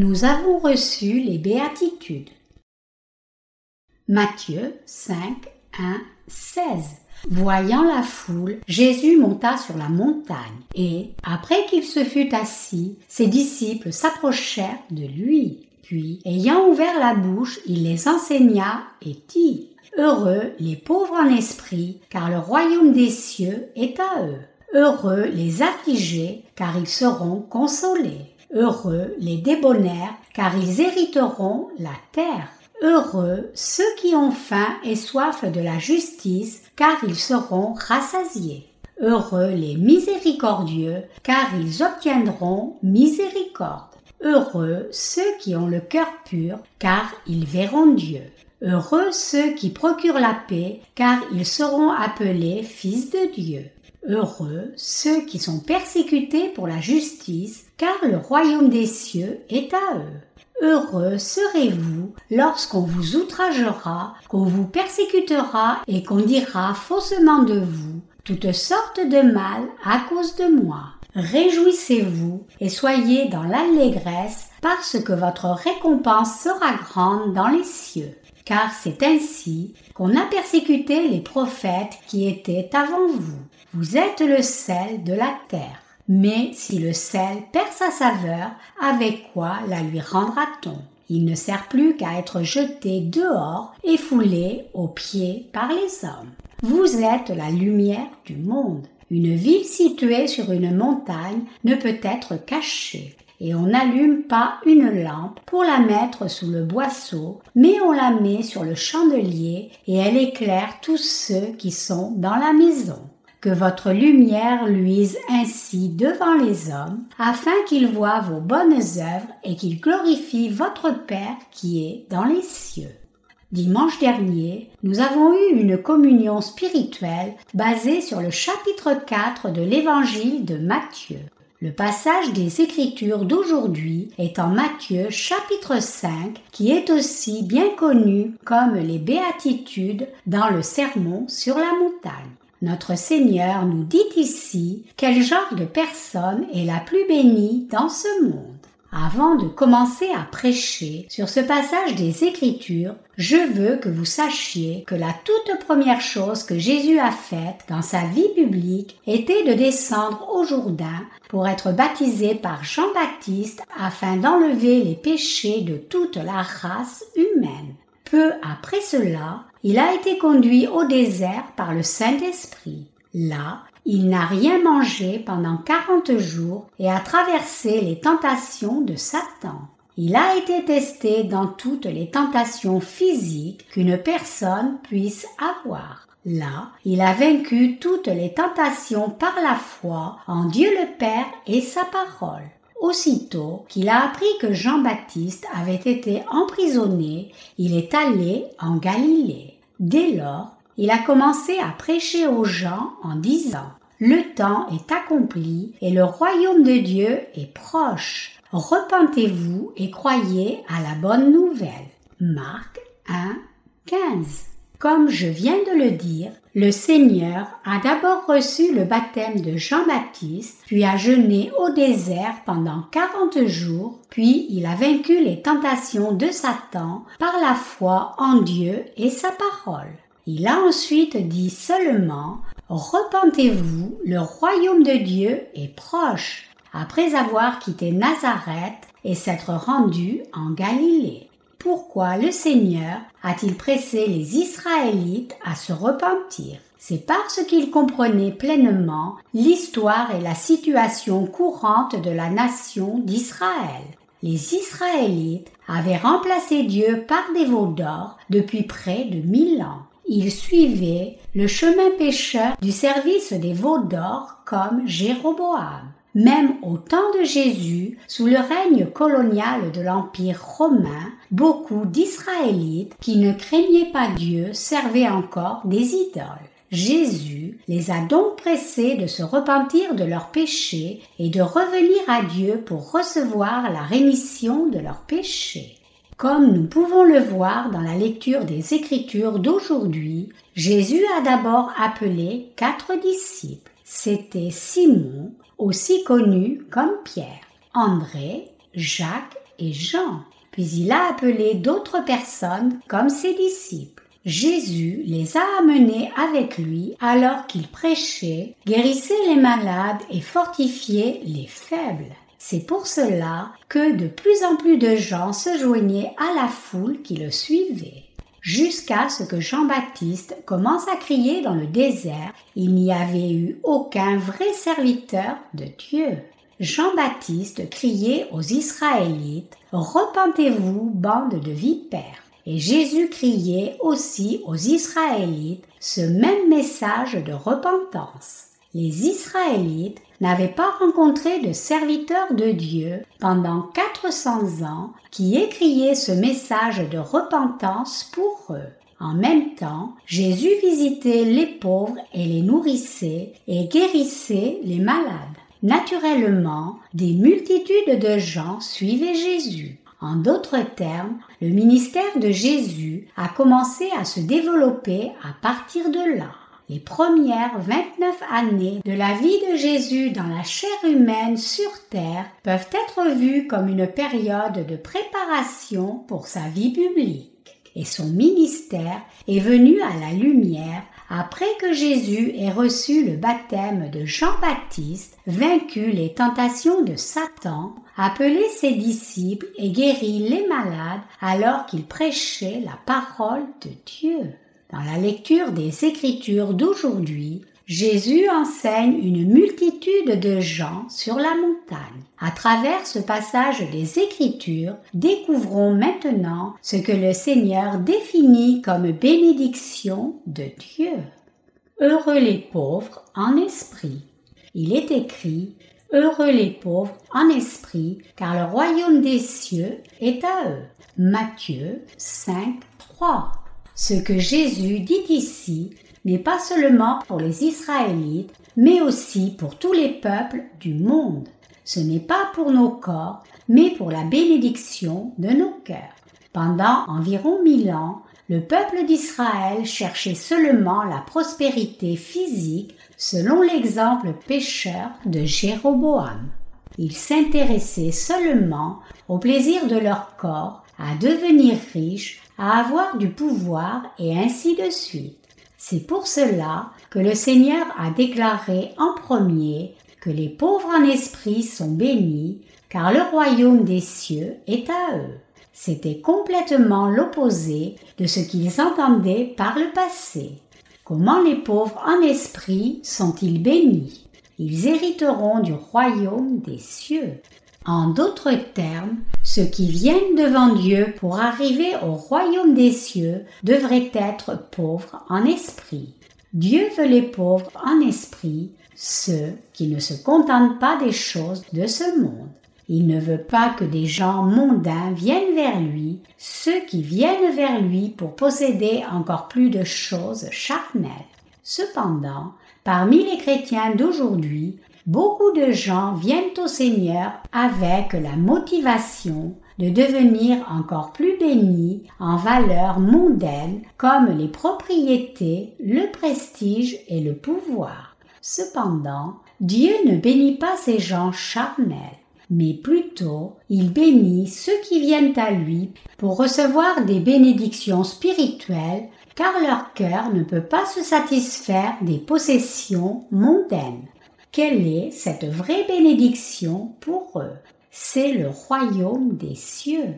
nous avons reçu les béatitudes. Matthieu 5, 1, 16. Voyant la foule, Jésus monta sur la montagne, et, après qu'il se fut assis, ses disciples s'approchèrent de lui. Puis, ayant ouvert la bouche, il les enseigna et dit Heureux les pauvres en esprit, car le royaume des cieux est à eux. Heureux les affligés, car ils seront consolés. Heureux les débonnaires, car ils hériteront la terre. Heureux ceux qui ont faim et soif de la justice, car ils seront rassasiés. Heureux les miséricordieux, car ils obtiendront miséricorde. Heureux ceux qui ont le cœur pur, car ils verront Dieu. Heureux ceux qui procurent la paix, car ils seront appelés fils de Dieu. Heureux ceux qui sont persécutés pour la justice, car le royaume des cieux est à eux. Heureux serez-vous lorsqu'on vous outragera, qu'on vous persécutera et qu'on dira faussement de vous toutes sortes de mal à cause de moi. Réjouissez-vous et soyez dans l'allégresse parce que votre récompense sera grande dans les cieux. Car c'est ainsi qu'on a persécuté les prophètes qui étaient avant vous. Vous êtes le sel de la terre. Mais si le sel perd sa saveur, avec quoi la lui rendra-t-on? Il ne sert plus qu'à être jeté dehors et foulé aux pieds par les hommes. Vous êtes la lumière du monde. Une ville située sur une montagne ne peut être cachée. Et on n'allume pas une lampe pour la mettre sous le boisseau, mais on la met sur le chandelier et elle éclaire tous ceux qui sont dans la maison que votre lumière luise ainsi devant les hommes, afin qu'ils voient vos bonnes œuvres et qu'ils glorifient votre Père qui est dans les cieux. Dimanche dernier, nous avons eu une communion spirituelle basée sur le chapitre 4 de l'évangile de Matthieu. Le passage des Écritures d'aujourd'hui est en Matthieu chapitre 5 qui est aussi bien connu comme les béatitudes dans le sermon sur la montagne. Notre Seigneur nous dit ici quel genre de personne est la plus bénie dans ce monde. Avant de commencer à prêcher sur ce passage des Écritures, je veux que vous sachiez que la toute première chose que Jésus a faite dans sa vie publique était de descendre au Jourdain pour être baptisé par Jean-Baptiste afin d'enlever les péchés de toute la race humaine. Peu après cela, il a été conduit au désert par le Saint-Esprit. Là, il n'a rien mangé pendant quarante jours et a traversé les tentations de Satan. Il a été testé dans toutes les tentations physiques qu'une personne puisse avoir. Là, il a vaincu toutes les tentations par la foi en Dieu le Père et sa parole. Aussitôt qu'il a appris que Jean-Baptiste avait été emprisonné, il est allé en Galilée. Dès lors, il a commencé à prêcher aux gens en disant Le temps est accompli et le royaume de Dieu est proche. Repentez-vous et croyez à la bonne nouvelle. Marc 1, 15. Comme je viens de le dire, le Seigneur a d'abord reçu le baptême de Jean-Baptiste, puis a jeûné au désert pendant quarante jours, puis il a vaincu les tentations de Satan par la foi en Dieu et sa parole. Il a ensuite dit seulement Repentez-vous, le royaume de Dieu est proche, après avoir quitté Nazareth et s'être rendu en Galilée. Pourquoi le Seigneur a-t-il pressé les Israélites à se repentir? C'est parce qu'il comprenait pleinement l'histoire et la situation courante de la nation d'Israël. Les Israélites avaient remplacé Dieu par des veaux d'or depuis près de mille ans. Ils suivaient le chemin pécheur du service des veaux d'or comme Jéroboam. Même au temps de Jésus, sous le règne colonial de l'Empire romain, beaucoup d'Israélites qui ne craignaient pas Dieu servaient encore des idoles. Jésus les a donc pressés de se repentir de leurs péchés et de revenir à Dieu pour recevoir la rémission de leurs péchés. Comme nous pouvons le voir dans la lecture des Écritures d'aujourd'hui, Jésus a d'abord appelé quatre disciples. C'était Simon, aussi connu comme Pierre, André, Jacques et Jean. Puis il a appelé d'autres personnes comme ses disciples. Jésus les a amenés avec lui alors qu'il prêchait, guérissait les malades et fortifiait les faibles. C'est pour cela que de plus en plus de gens se joignaient à la foule qui le suivait. Jusqu'à ce que Jean-Baptiste commence à crier dans le désert, il n'y avait eu aucun vrai serviteur de Dieu. Jean-Baptiste criait aux Israélites, Repentez-vous, bande de vipères. Et Jésus criait aussi aux Israélites ce même message de repentance. Les Israélites n'avaient pas rencontré de serviteur de Dieu pendant 400 ans qui écriait ce message de repentance pour eux. En même temps, Jésus visitait les pauvres et les nourrissait et guérissait les malades. Naturellement, des multitudes de gens suivaient Jésus. En d'autres termes, le ministère de Jésus a commencé à se développer à partir de là. Les premières 29 années de la vie de Jésus dans la chair humaine sur terre peuvent être vues comme une période de préparation pour sa vie publique. Et son ministère est venu à la lumière après que Jésus ait reçu le baptême de Jean-Baptiste, vaincu les tentations de Satan, appelé ses disciples et guéri les malades alors qu'il prêchait la parole de Dieu. Dans la lecture des Écritures d'aujourd'hui, Jésus enseigne une multitude de gens sur la montagne. À travers ce passage des Écritures, découvrons maintenant ce que le Seigneur définit comme bénédiction de Dieu. Heureux les pauvres en esprit. Il est écrit Heureux les pauvres en esprit, car le royaume des cieux est à eux. Matthieu 5, 3. Ce que Jésus dit ici n'est pas seulement pour les Israélites, mais aussi pour tous les peuples du monde. Ce n'est pas pour nos corps, mais pour la bénédiction de nos cœurs. Pendant environ mille ans, le peuple d'Israël cherchait seulement la prospérité physique selon l'exemple pécheur de Jéroboam. Ils s'intéressaient seulement au plaisir de leur corps, à devenir riches, à avoir du pouvoir et ainsi de suite. C'est pour cela que le Seigneur a déclaré en premier que les pauvres en esprit sont bénis, car le royaume des cieux est à eux. C'était complètement l'opposé de ce qu'ils entendaient par le passé. Comment les pauvres en esprit sont-ils bénis? Ils hériteront du royaume des cieux. En d'autres termes, ceux qui viennent devant Dieu pour arriver au royaume des cieux devraient être pauvres en esprit. Dieu veut les pauvres en esprit, ceux qui ne se contentent pas des choses de ce monde. Il ne veut pas que des gens mondains viennent vers lui, ceux qui viennent vers lui pour posséder encore plus de choses charnelles. Cependant, parmi les chrétiens d'aujourd'hui, Beaucoup de gens viennent au Seigneur avec la motivation de devenir encore plus bénis en valeurs mondaines comme les propriétés, le prestige et le pouvoir. Cependant, Dieu ne bénit pas ces gens charnels, mais plutôt il bénit ceux qui viennent à lui pour recevoir des bénédictions spirituelles car leur cœur ne peut pas se satisfaire des possessions mondaines. Quelle est cette vraie bénédiction pour eux? C'est le royaume des cieux.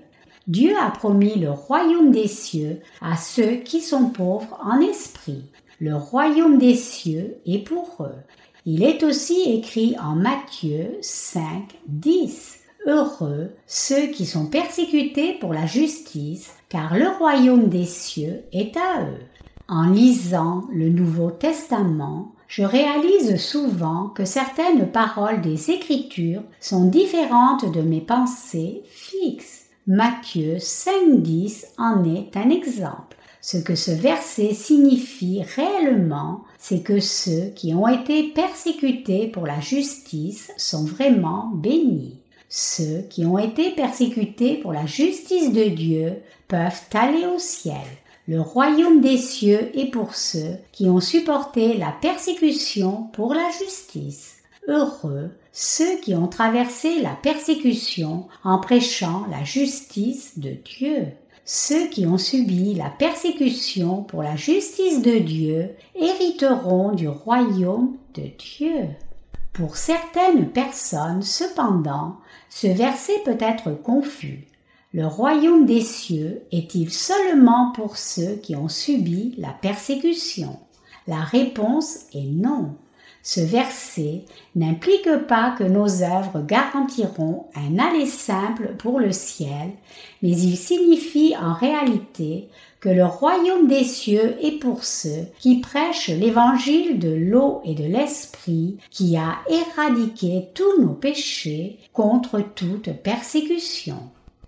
Dieu a promis le royaume des cieux à ceux qui sont pauvres en esprit. Le royaume des cieux est pour eux. Il est aussi écrit en Matthieu 5, 10. Heureux ceux qui sont persécutés pour la justice, car le royaume des cieux est à eux. En lisant le Nouveau Testament, je réalise souvent que certaines paroles des Écritures sont différentes de mes pensées fixes. Matthieu 5.10 en est un exemple. Ce que ce verset signifie réellement, c'est que ceux qui ont été persécutés pour la justice sont vraiment bénis. Ceux qui ont été persécutés pour la justice de Dieu peuvent aller au ciel. Le royaume des cieux est pour ceux qui ont supporté la persécution pour la justice. Heureux ceux qui ont traversé la persécution en prêchant la justice de Dieu. Ceux qui ont subi la persécution pour la justice de Dieu hériteront du royaume de Dieu. Pour certaines personnes, cependant, ce verset peut être confus. Le royaume des cieux est-il seulement pour ceux qui ont subi la persécution? La réponse est non. Ce verset n'implique pas que nos œuvres garantiront un aller simple pour le ciel, mais il signifie en réalité que le royaume des cieux est pour ceux qui prêchent l'évangile de l'eau et de l'esprit qui a éradiqué tous nos péchés contre toute persécution.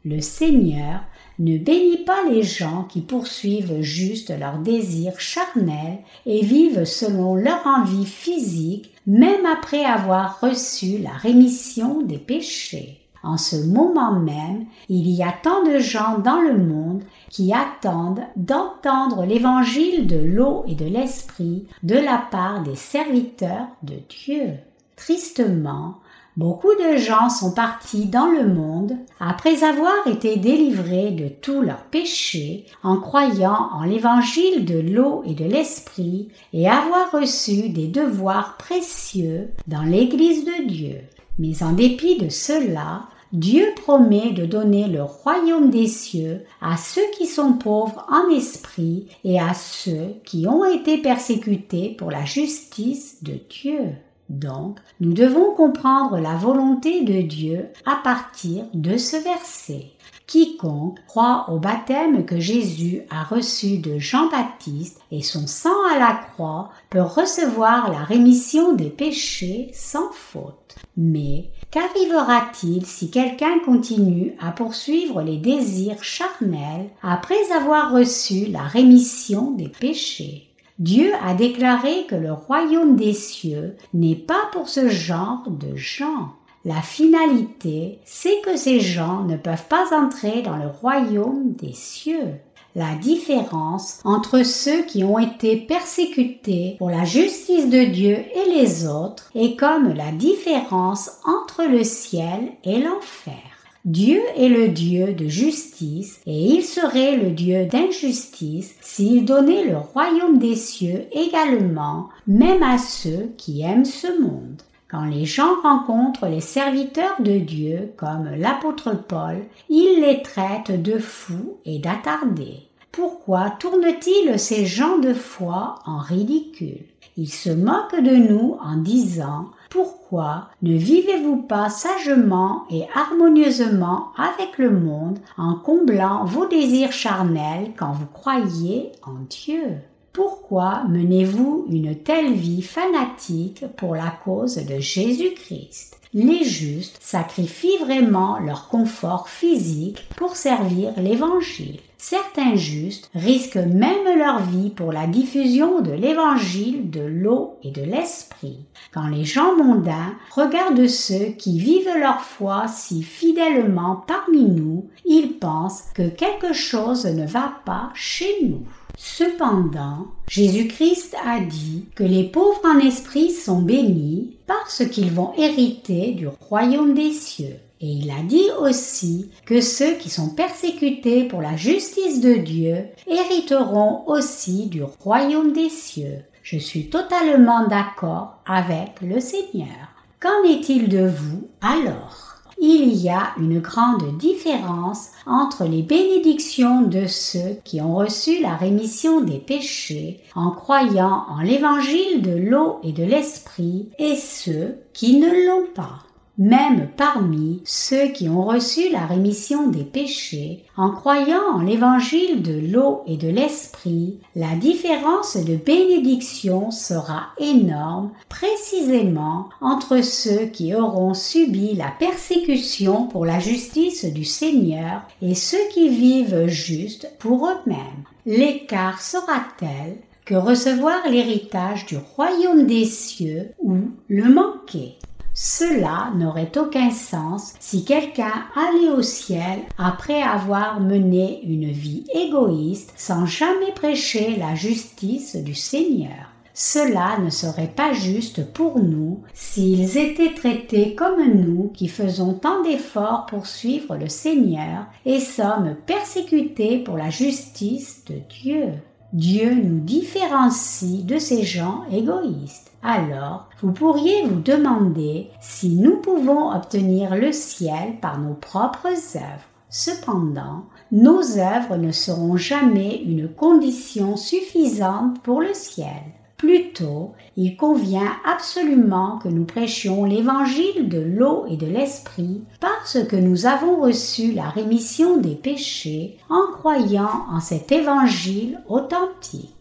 Le Seigneur ne bénit pas les gens qui poursuivent juste leurs désirs charnels et vivent selon leur envie physique même après avoir reçu la rémission des péchés. En ce moment même, il y a tant de gens dans le monde qui attendent d'entendre l'évangile de l'eau et de l'esprit de la part des serviteurs de Dieu. Tristement, Beaucoup de gens sont partis dans le monde après avoir été délivrés de tous leurs péchés en croyant en l'évangile de l'eau et de l'esprit et avoir reçu des devoirs précieux dans l'Église de Dieu. Mais en dépit de cela, Dieu promet de donner le royaume des cieux à ceux qui sont pauvres en esprit et à ceux qui ont été persécutés pour la justice de Dieu. Donc, nous devons comprendre la volonté de Dieu à partir de ce verset. Quiconque croit au baptême que Jésus a reçu de Jean-Baptiste et son sang à la croix peut recevoir la rémission des péchés sans faute. Mais qu'arrivera-t-il si quelqu'un continue à poursuivre les désirs charnels après avoir reçu la rémission des péchés? Dieu a déclaré que le royaume des cieux n'est pas pour ce genre de gens. La finalité, c'est que ces gens ne peuvent pas entrer dans le royaume des cieux. La différence entre ceux qui ont été persécutés pour la justice de Dieu et les autres est comme la différence entre le ciel et l'enfer. Dieu est le Dieu de justice et il serait le Dieu d'injustice s'il donnait le royaume des cieux également, même à ceux qui aiment ce monde. Quand les gens rencontrent les serviteurs de Dieu comme l'apôtre Paul, ils les traitent de fous et d'attardés. Pourquoi tournent-ils ces gens de foi en ridicule? Ils se moquent de nous en disant pourquoi ne vivez-vous pas sagement et harmonieusement avec le monde en comblant vos désirs charnels quand vous croyez en Dieu? Pourquoi menez-vous une telle vie fanatique pour la cause de Jésus-Christ? Les justes sacrifient vraiment leur confort physique pour servir l'Évangile. Certains justes risquent même leur vie pour la diffusion de l'évangile de l'eau et de l'esprit. Quand les gens mondains regardent ceux qui vivent leur foi si fidèlement parmi nous, ils pensent que quelque chose ne va pas chez nous. Cependant, Jésus-Christ a dit que les pauvres en esprit sont bénis parce qu'ils vont hériter du royaume des cieux. Et il a dit aussi que ceux qui sont persécutés pour la justice de Dieu hériteront aussi du royaume des cieux. Je suis totalement d'accord avec le Seigneur. Qu'en est-il de vous alors? Il y a une grande différence entre les bénédictions de ceux qui ont reçu la rémission des péchés en croyant en l'évangile de l'eau et de l'esprit et ceux qui ne l'ont pas même parmi ceux qui ont reçu la rémission des péchés, en croyant en l'évangile de l'eau et de l'esprit, la différence de bénédiction sera énorme précisément entre ceux qui auront subi la persécution pour la justice du Seigneur et ceux qui vivent juste pour eux-mêmes. L'écart sera tel que recevoir l'héritage du royaume des cieux ou le manquer. Cela n'aurait aucun sens si quelqu'un allait au ciel après avoir mené une vie égoïste sans jamais prêcher la justice du Seigneur. cela ne serait pas juste pour nous s'ils étaient traités comme nous qui faisons tant d'efforts pour suivre le Seigneur et sommes persécutés pour la justice de Dieu. Dieu nous différencie de ces gens égoïstes. Alors, vous pourriez vous demander si nous pouvons obtenir le ciel par nos propres œuvres. Cependant, nos œuvres ne seront jamais une condition suffisante pour le ciel. Plutôt, il convient absolument que nous prêchions l'évangile de l'eau et de l'esprit parce que nous avons reçu la rémission des péchés en croyant en cet évangile authentique.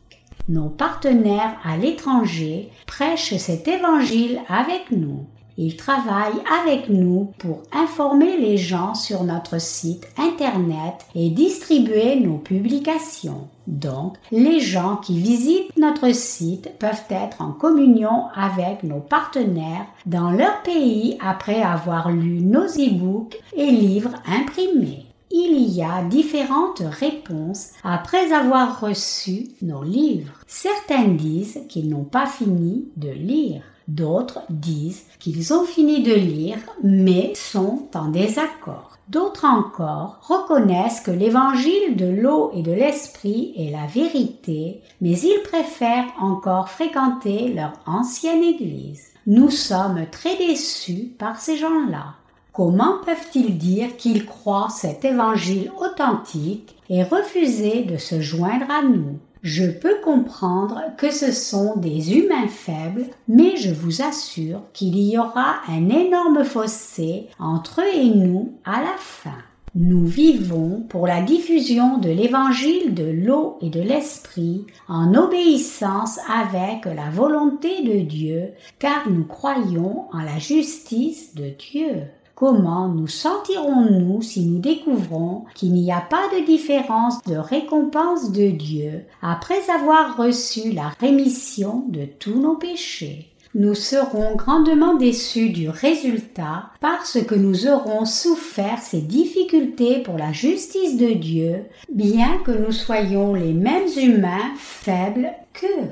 Nos partenaires à l'étranger prêchent cet évangile avec nous. Ils travaillent avec nous pour informer les gens sur notre site Internet et distribuer nos publications. Donc, les gens qui visitent notre site peuvent être en communion avec nos partenaires dans leur pays après avoir lu nos e-books et livres imprimés. Il y a différentes réponses après avoir reçu nos livres. Certains disent qu'ils n'ont pas fini de lire. D'autres disent qu'ils ont fini de lire mais sont en désaccord. D'autres encore reconnaissent que l'évangile de l'eau et de l'esprit est la vérité, mais ils préfèrent encore fréquenter leur ancienne église. Nous sommes très déçus par ces gens-là. Comment peuvent-ils dire qu'ils croient cet évangile authentique et refuser de se joindre à nous? Je peux comprendre que ce sont des humains faibles, mais je vous assure qu'il y aura un énorme fossé entre eux et nous à la fin. Nous vivons pour la diffusion de l'évangile de l'eau et de l'esprit en obéissance avec la volonté de Dieu, car nous croyons en la justice de Dieu. Comment nous sentirons-nous si nous découvrons qu'il n'y a pas de différence de récompense de Dieu après avoir reçu la rémission de tous nos péchés? Nous serons grandement déçus du résultat parce que nous aurons souffert ces difficultés pour la justice de Dieu, bien que nous soyons les mêmes humains faibles qu'eux.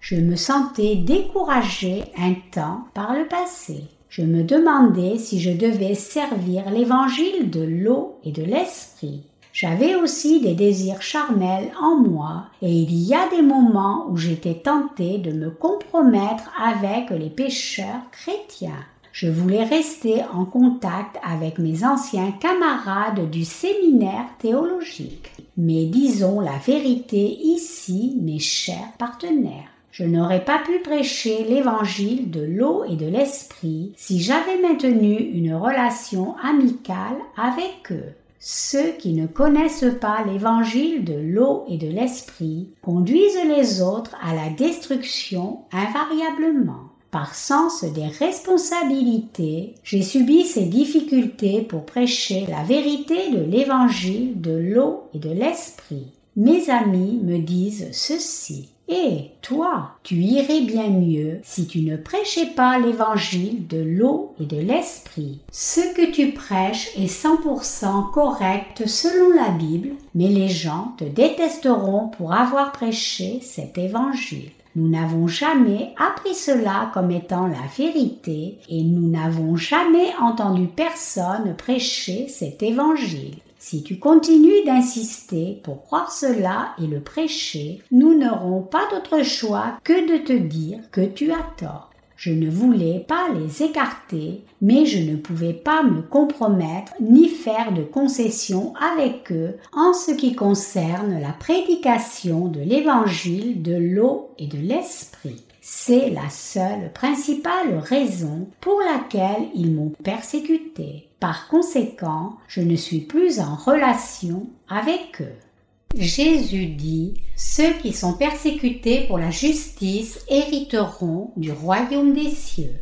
Je me sentais découragé un temps par le passé je me demandais si je devais servir l'évangile de l'eau et de l'esprit. J'avais aussi des désirs charnels en moi et il y a des moments où j'étais tenté de me compromettre avec les pécheurs chrétiens. Je voulais rester en contact avec mes anciens camarades du séminaire théologique. Mais disons la vérité ici, mes chers partenaires. Je n'aurais pas pu prêcher l'évangile de l'eau et de l'esprit si j'avais maintenu une relation amicale avec eux. Ceux qui ne connaissent pas l'évangile de l'eau et de l'esprit conduisent les autres à la destruction invariablement. Par sens des responsabilités, j'ai subi ces difficultés pour prêcher la vérité de l'évangile de l'eau et de l'esprit. Mes amis me disent ceci. Et toi, tu irais bien mieux si tu ne prêchais pas l'évangile de l'eau et de l'esprit. Ce que tu prêches est 100% correct selon la Bible, mais les gens te détesteront pour avoir prêché cet évangile. Nous n'avons jamais appris cela comme étant la vérité et nous n'avons jamais entendu personne prêcher cet évangile. Si tu continues d'insister pour croire cela et le prêcher, nous n'aurons pas d'autre choix que de te dire que tu as tort. Je ne voulais pas les écarter, mais je ne pouvais pas me compromettre ni faire de concessions avec eux en ce qui concerne la prédication de l'évangile de l'eau et de l'esprit. C'est la seule principale raison pour laquelle ils m'ont persécuté. Par conséquent, je ne suis plus en relation avec eux. Jésus dit, Ceux qui sont persécutés pour la justice hériteront du royaume des cieux.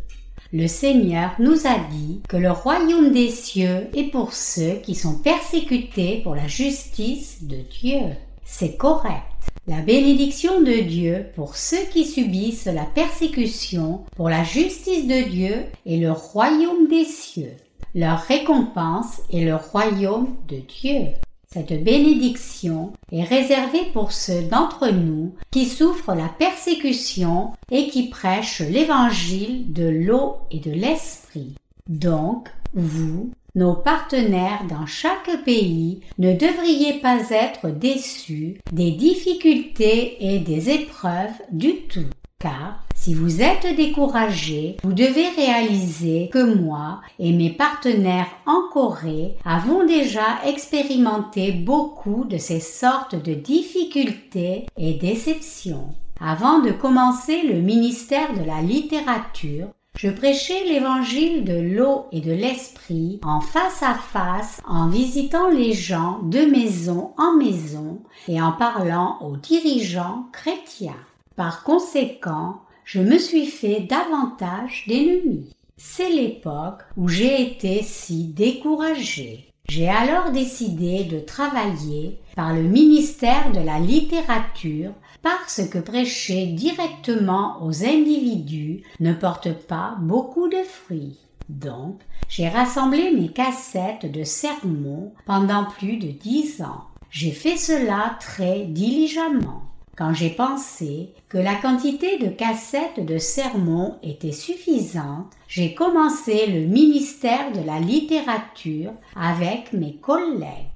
Le Seigneur nous a dit que le royaume des cieux est pour ceux qui sont persécutés pour la justice de Dieu. C'est correct. La bénédiction de Dieu pour ceux qui subissent la persécution pour la justice de Dieu est le royaume des cieux. Leur récompense est le royaume de Dieu. Cette bénédiction est réservée pour ceux d'entre nous qui souffrent la persécution et qui prêchent l'évangile de l'eau et de l'esprit. Donc, vous, nos partenaires dans chaque pays, ne devriez pas être déçus des difficultés et des épreuves du tout. Car si vous êtes découragé, vous devez réaliser que moi et mes partenaires en Corée avons déjà expérimenté beaucoup de ces sortes de difficultés et déceptions. Avant de commencer le ministère de la littérature, je prêchais l'évangile de l'eau et de l'esprit en face à face en visitant les gens de maison en maison et en parlant aux dirigeants chrétiens. Par conséquent, je me suis fait davantage d'ennemis. C'est l'époque où j'ai été si découragé. J'ai alors décidé de travailler par le ministère de la littérature parce que prêcher directement aux individus ne porte pas beaucoup de fruits. Donc, j'ai rassemblé mes cassettes de sermons pendant plus de dix ans. J'ai fait cela très diligemment. Quand j'ai pensé que la quantité de cassettes de sermons était suffisante, j'ai commencé le ministère de la littérature avec mes collègues.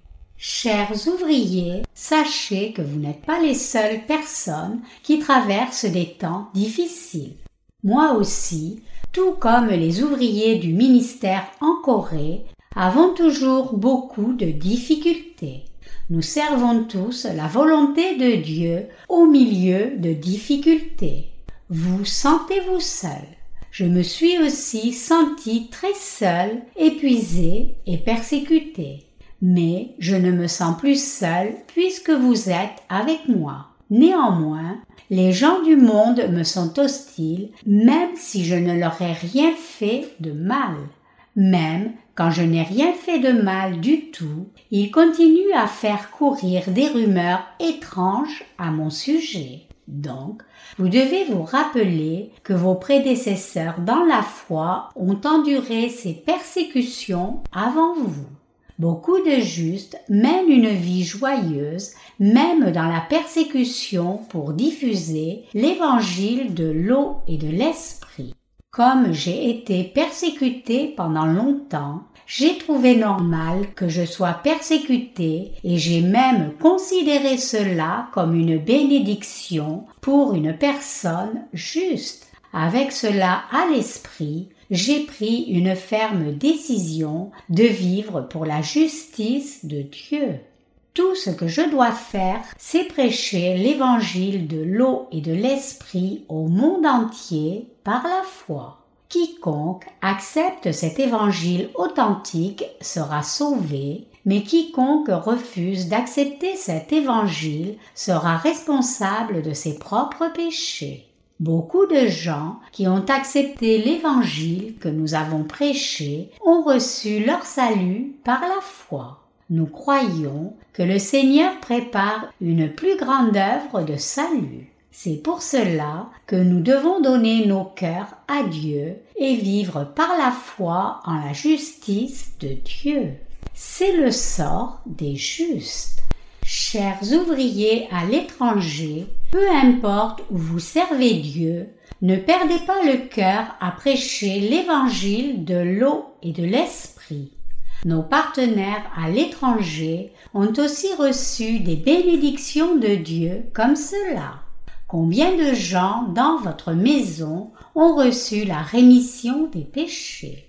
Chers ouvriers, sachez que vous n'êtes pas les seules personnes qui traversent des temps difficiles. Moi aussi, tout comme les ouvriers du ministère en Corée, avons toujours beaucoup de difficultés. Nous servons tous la volonté de Dieu au milieu de difficultés. Vous sentez-vous seul? Je me suis aussi senti très seul, épuisé et persécuté. Mais je ne me sens plus seul puisque vous êtes avec moi. Néanmoins, les gens du monde me sont hostiles même si je ne leur ai rien fait de mal. Même quand je n'ai rien fait de mal du tout, il continue à faire courir des rumeurs étranges à mon sujet. Donc, vous devez vous rappeler que vos prédécesseurs dans la foi ont enduré ces persécutions avant vous. Beaucoup de justes mènent une vie joyeuse, même dans la persécution pour diffuser l'évangile de l'eau et de l'esprit. Comme j'ai été persécuté pendant longtemps, j'ai trouvé normal que je sois persécuté et j'ai même considéré cela comme une bénédiction pour une personne juste. Avec cela à l'esprit, j'ai pris une ferme décision de vivre pour la justice de Dieu. Tout ce que je dois faire, c'est prêcher l'évangile de l'eau et de l'esprit au monde entier par la foi. Quiconque accepte cet évangile authentique sera sauvé, mais quiconque refuse d'accepter cet évangile sera responsable de ses propres péchés. Beaucoup de gens qui ont accepté l'évangile que nous avons prêché ont reçu leur salut par la foi nous croyons que le Seigneur prépare une plus grande œuvre de salut. C'est pour cela que nous devons donner nos cœurs à Dieu et vivre par la foi en la justice de Dieu. C'est le sort des justes. Chers ouvriers à l'étranger, peu importe où vous servez Dieu, ne perdez pas le cœur à prêcher l'évangile de l'eau et de l'esprit. Nos partenaires à l'étranger ont aussi reçu des bénédictions de Dieu comme cela. Combien de gens dans votre maison ont reçu la rémission des péchés?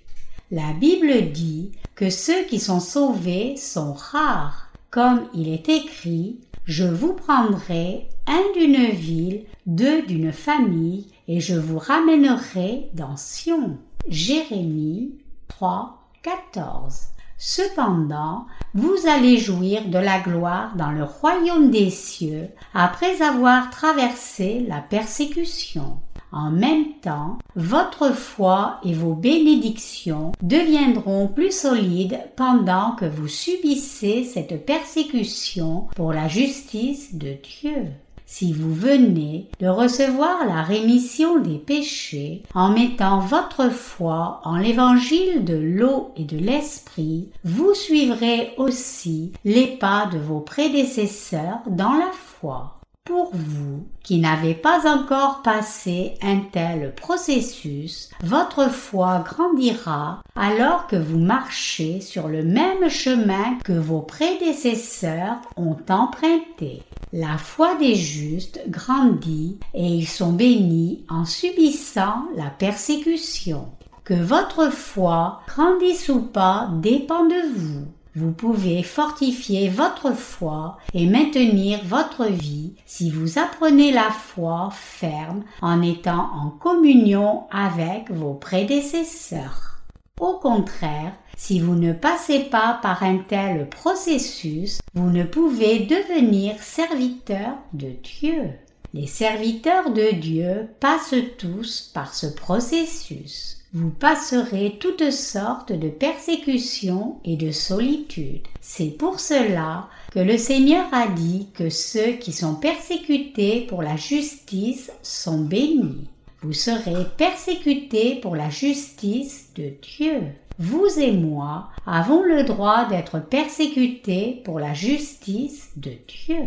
La Bible dit que ceux qui sont sauvés sont rares, comme il est écrit Je vous prendrai un d'une ville, deux d'une famille, et je vous ramènerai dans Sion. Jérémie 3, 14. Cependant, vous allez jouir de la gloire dans le royaume des cieux après avoir traversé la persécution. En même temps, votre foi et vos bénédictions deviendront plus solides pendant que vous subissez cette persécution pour la justice de Dieu. si vous venez de recevoir la rémission des péchés en mettant votre foi en l'évangile de l'eau et de l'esprit, vous suivrez aussi les pas de vos prédécesseurs dans la foi. Pour vous qui n'avez pas encore passé un tel processus, votre foi grandira alors que vous marchez sur le même chemin que vos prédécesseurs ont emprunté. La foi des justes grandit et ils sont bénis en subissant la persécution. Que votre foi grandisse ou pas dépend de vous. Vous pouvez fortifier votre foi et maintenir votre vie si vous apprenez la foi ferme en étant en communion avec vos prédécesseurs. Au contraire, si vous ne passez pas par un tel processus, vous ne pouvez devenir serviteur de Dieu. Les serviteurs de Dieu passent tous par ce processus vous passerez toutes sortes de persécutions et de solitude. C'est pour cela que le Seigneur a dit que ceux qui sont persécutés pour la justice sont bénis. Vous serez persécutés pour la justice de Dieu. Vous et moi avons le droit d'être persécutés pour la justice de Dieu.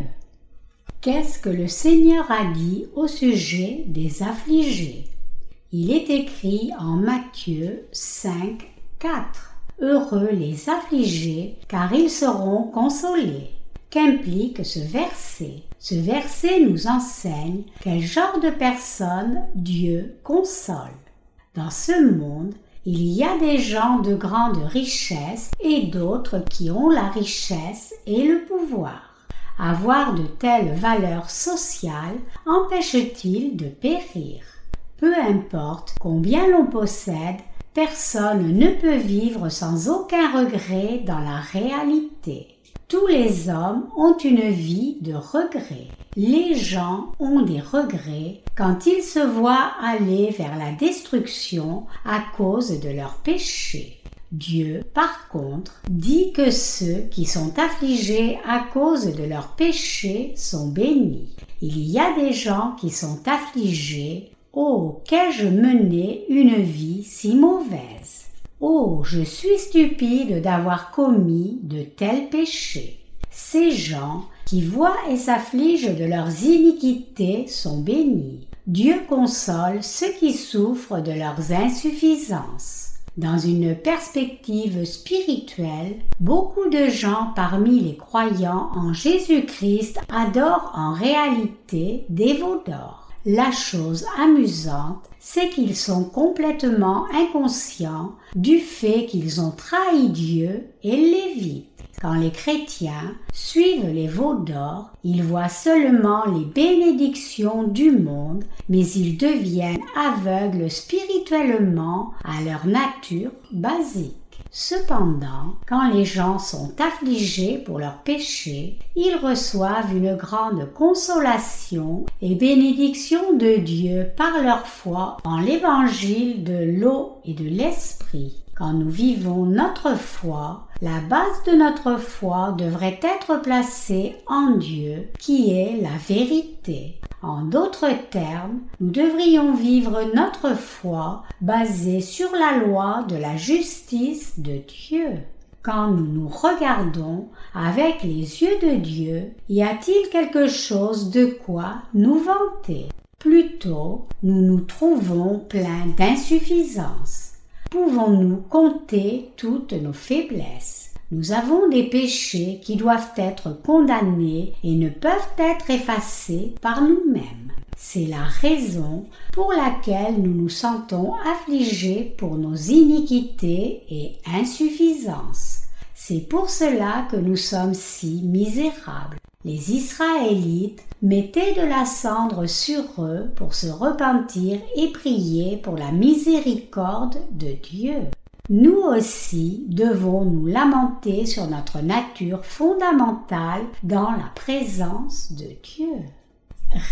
Qu'est-ce que le Seigneur a dit au sujet des affligés? Il est écrit en Matthieu 5, 4. Heureux les affligés, car ils seront consolés. Qu'implique ce verset? Ce verset nous enseigne quel genre de personnes Dieu console. Dans ce monde, il y a des gens de grande richesse et d'autres qui ont la richesse et le pouvoir. Avoir de telles valeurs sociales empêche-t-il de périr? Peu importe combien l'on possède, personne ne peut vivre sans aucun regret dans la réalité. Tous les hommes ont une vie de regrets. Les gens ont des regrets quand ils se voient aller vers la destruction à cause de leurs péchés. Dieu, par contre, dit que ceux qui sont affligés à cause de leurs péchés sont bénis. Il y a des gens qui sont affligés Oh, qu'ai-je mené une vie si mauvaise? Oh, je suis stupide d'avoir commis de tels péchés. Ces gens qui voient et s'affligent de leurs iniquités sont bénis. Dieu console ceux qui souffrent de leurs insuffisances. Dans une perspective spirituelle, beaucoup de gens parmi les croyants en Jésus-Christ adorent en réalité des veaux d'or. La chose amusante, c'est qu'ils sont complètement inconscients du fait qu'ils ont trahi Dieu et l'évitent. Quand les chrétiens suivent les veaux d'or, ils voient seulement les bénédictions du monde, mais ils deviennent aveugles spirituellement à leur nature basique. Cependant, quand les gens sont affligés pour leurs péchés, ils reçoivent une grande consolation et bénédiction de Dieu par leur foi en l'évangile de l'eau et de l'esprit. Quand nous vivons notre foi, la base de notre foi devrait être placée en Dieu, qui est la vérité. En d'autres termes, nous devrions vivre notre foi basée sur la loi de la justice de Dieu. Quand nous nous regardons avec les yeux de Dieu, y a-t-il quelque chose de quoi nous vanter? Plutôt, nous nous trouvons pleins d'insuffisance. Pouvons-nous compter toutes nos faiblesses? Nous avons des péchés qui doivent être condamnés et ne peuvent être effacés par nous-mêmes. C'est la raison pour laquelle nous nous sentons affligés pour nos iniquités et insuffisances. C'est pour cela que nous sommes si misérables. Les Israélites mettaient de la cendre sur eux pour se repentir et prier pour la miséricorde de Dieu nous aussi devons nous lamenter sur notre nature fondamentale dans la présence de Dieu.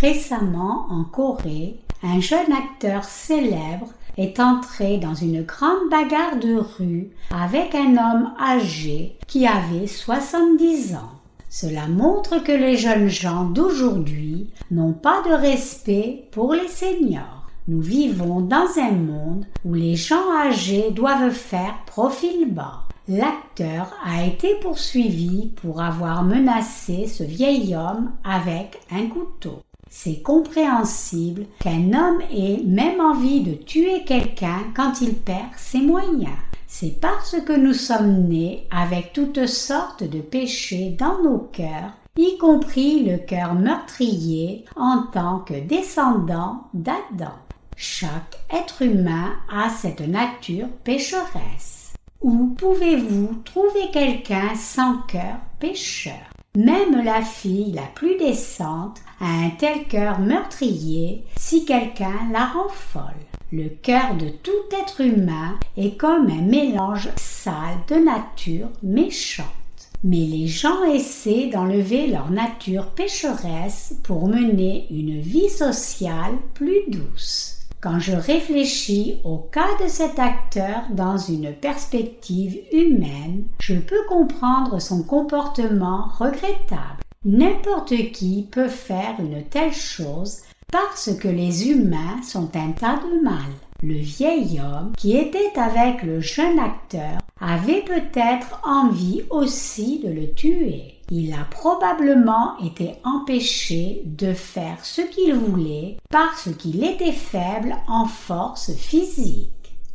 Récemment, en Corée, un jeune acteur célèbre est entré dans une grande bagarre de rue avec un homme âgé qui avait 70 ans. Cela montre que les jeunes gens d'aujourd'hui n'ont pas de respect pour les seniors. Nous vivons dans un monde où les gens âgés doivent faire profil bas. L'acteur a été poursuivi pour avoir menacé ce vieil homme avec un couteau. C'est compréhensible qu'un homme ait même envie de tuer quelqu'un quand il perd ses moyens. C'est parce que nous sommes nés avec toutes sortes de péchés dans nos cœurs, y compris le cœur meurtrier en tant que descendant d'Adam. Chaque être humain a cette nature pécheresse. Où pouvez-vous trouver quelqu'un sans cœur pécheur? Même la fille la plus décente a un tel cœur meurtrier si quelqu'un la rend folle. Le cœur de tout être humain est comme un mélange sale de nature méchante. Mais les gens essaient d'enlever leur nature pécheresse pour mener une vie sociale plus douce. Quand je réfléchis au cas de cet acteur dans une perspective humaine, je peux comprendre son comportement regrettable. N'importe qui peut faire une telle chose parce que les humains sont un tas de mal. Le vieil homme qui était avec le jeune acteur avait peut-être envie aussi de le tuer. Il a probablement été empêché de faire ce qu'il voulait parce qu'il était faible en force physique.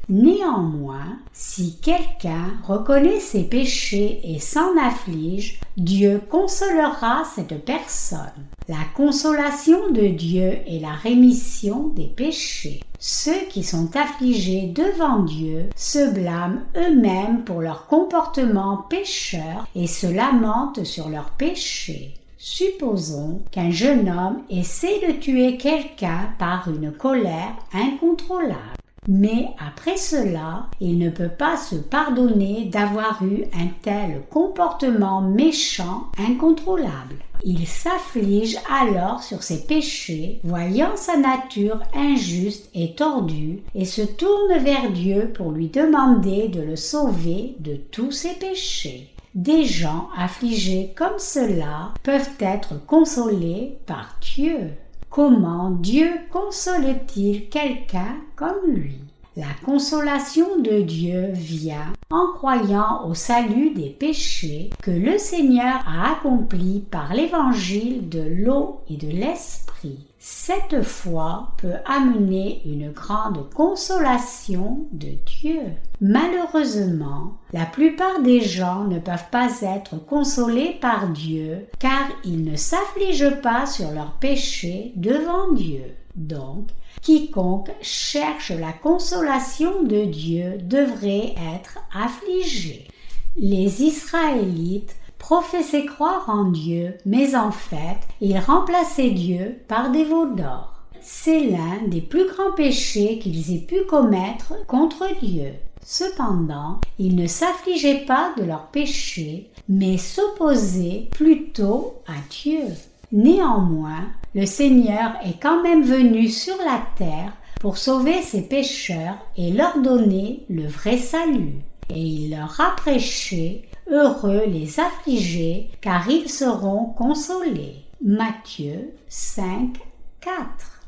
Néanmoins, si quelqu'un reconnaît ses péchés et s'en afflige, Dieu consolera cette personne. La consolation de Dieu est la rémission des péchés. Ceux qui sont affligés devant Dieu se blâment eux-mêmes pour leur comportement pécheur et se lamentent sur leurs péchés. Supposons qu'un jeune homme essaie de tuer quelqu'un par une colère incontrôlable. Mais après cela, il ne peut pas se pardonner d'avoir eu un tel comportement méchant incontrôlable. Il s'afflige alors sur ses péchés, voyant sa nature injuste et tordue, et se tourne vers Dieu pour lui demander de le sauver de tous ses péchés. Des gens affligés comme cela peuvent être consolés par Dieu. Comment Dieu console-t-il quelqu'un comme lui? La consolation de Dieu vient en croyant au salut des péchés que le Seigneur a accompli par l'évangile de l'eau et de l'esprit cette foi peut amener une grande consolation de Dieu. Malheureusement, la plupart des gens ne peuvent pas être consolés par Dieu car ils ne s'affligent pas sur leurs péchés devant Dieu. Donc, quiconque cherche la consolation de Dieu devrait être affligé. Les Israélites professaient croire en Dieu, mais en fait, ils remplaçaient Dieu par des veaux d'or. C'est l'un des plus grands péchés qu'ils aient pu commettre contre Dieu. Cependant, ils ne s'affligeaient pas de leurs péchés, mais s'opposaient plutôt à Dieu. Néanmoins, le Seigneur est quand même venu sur la terre pour sauver ses pécheurs et leur donner le vrai salut. Et il leur a prêché Heureux les affligés, car ils seront consolés. Matthieu 5, 4.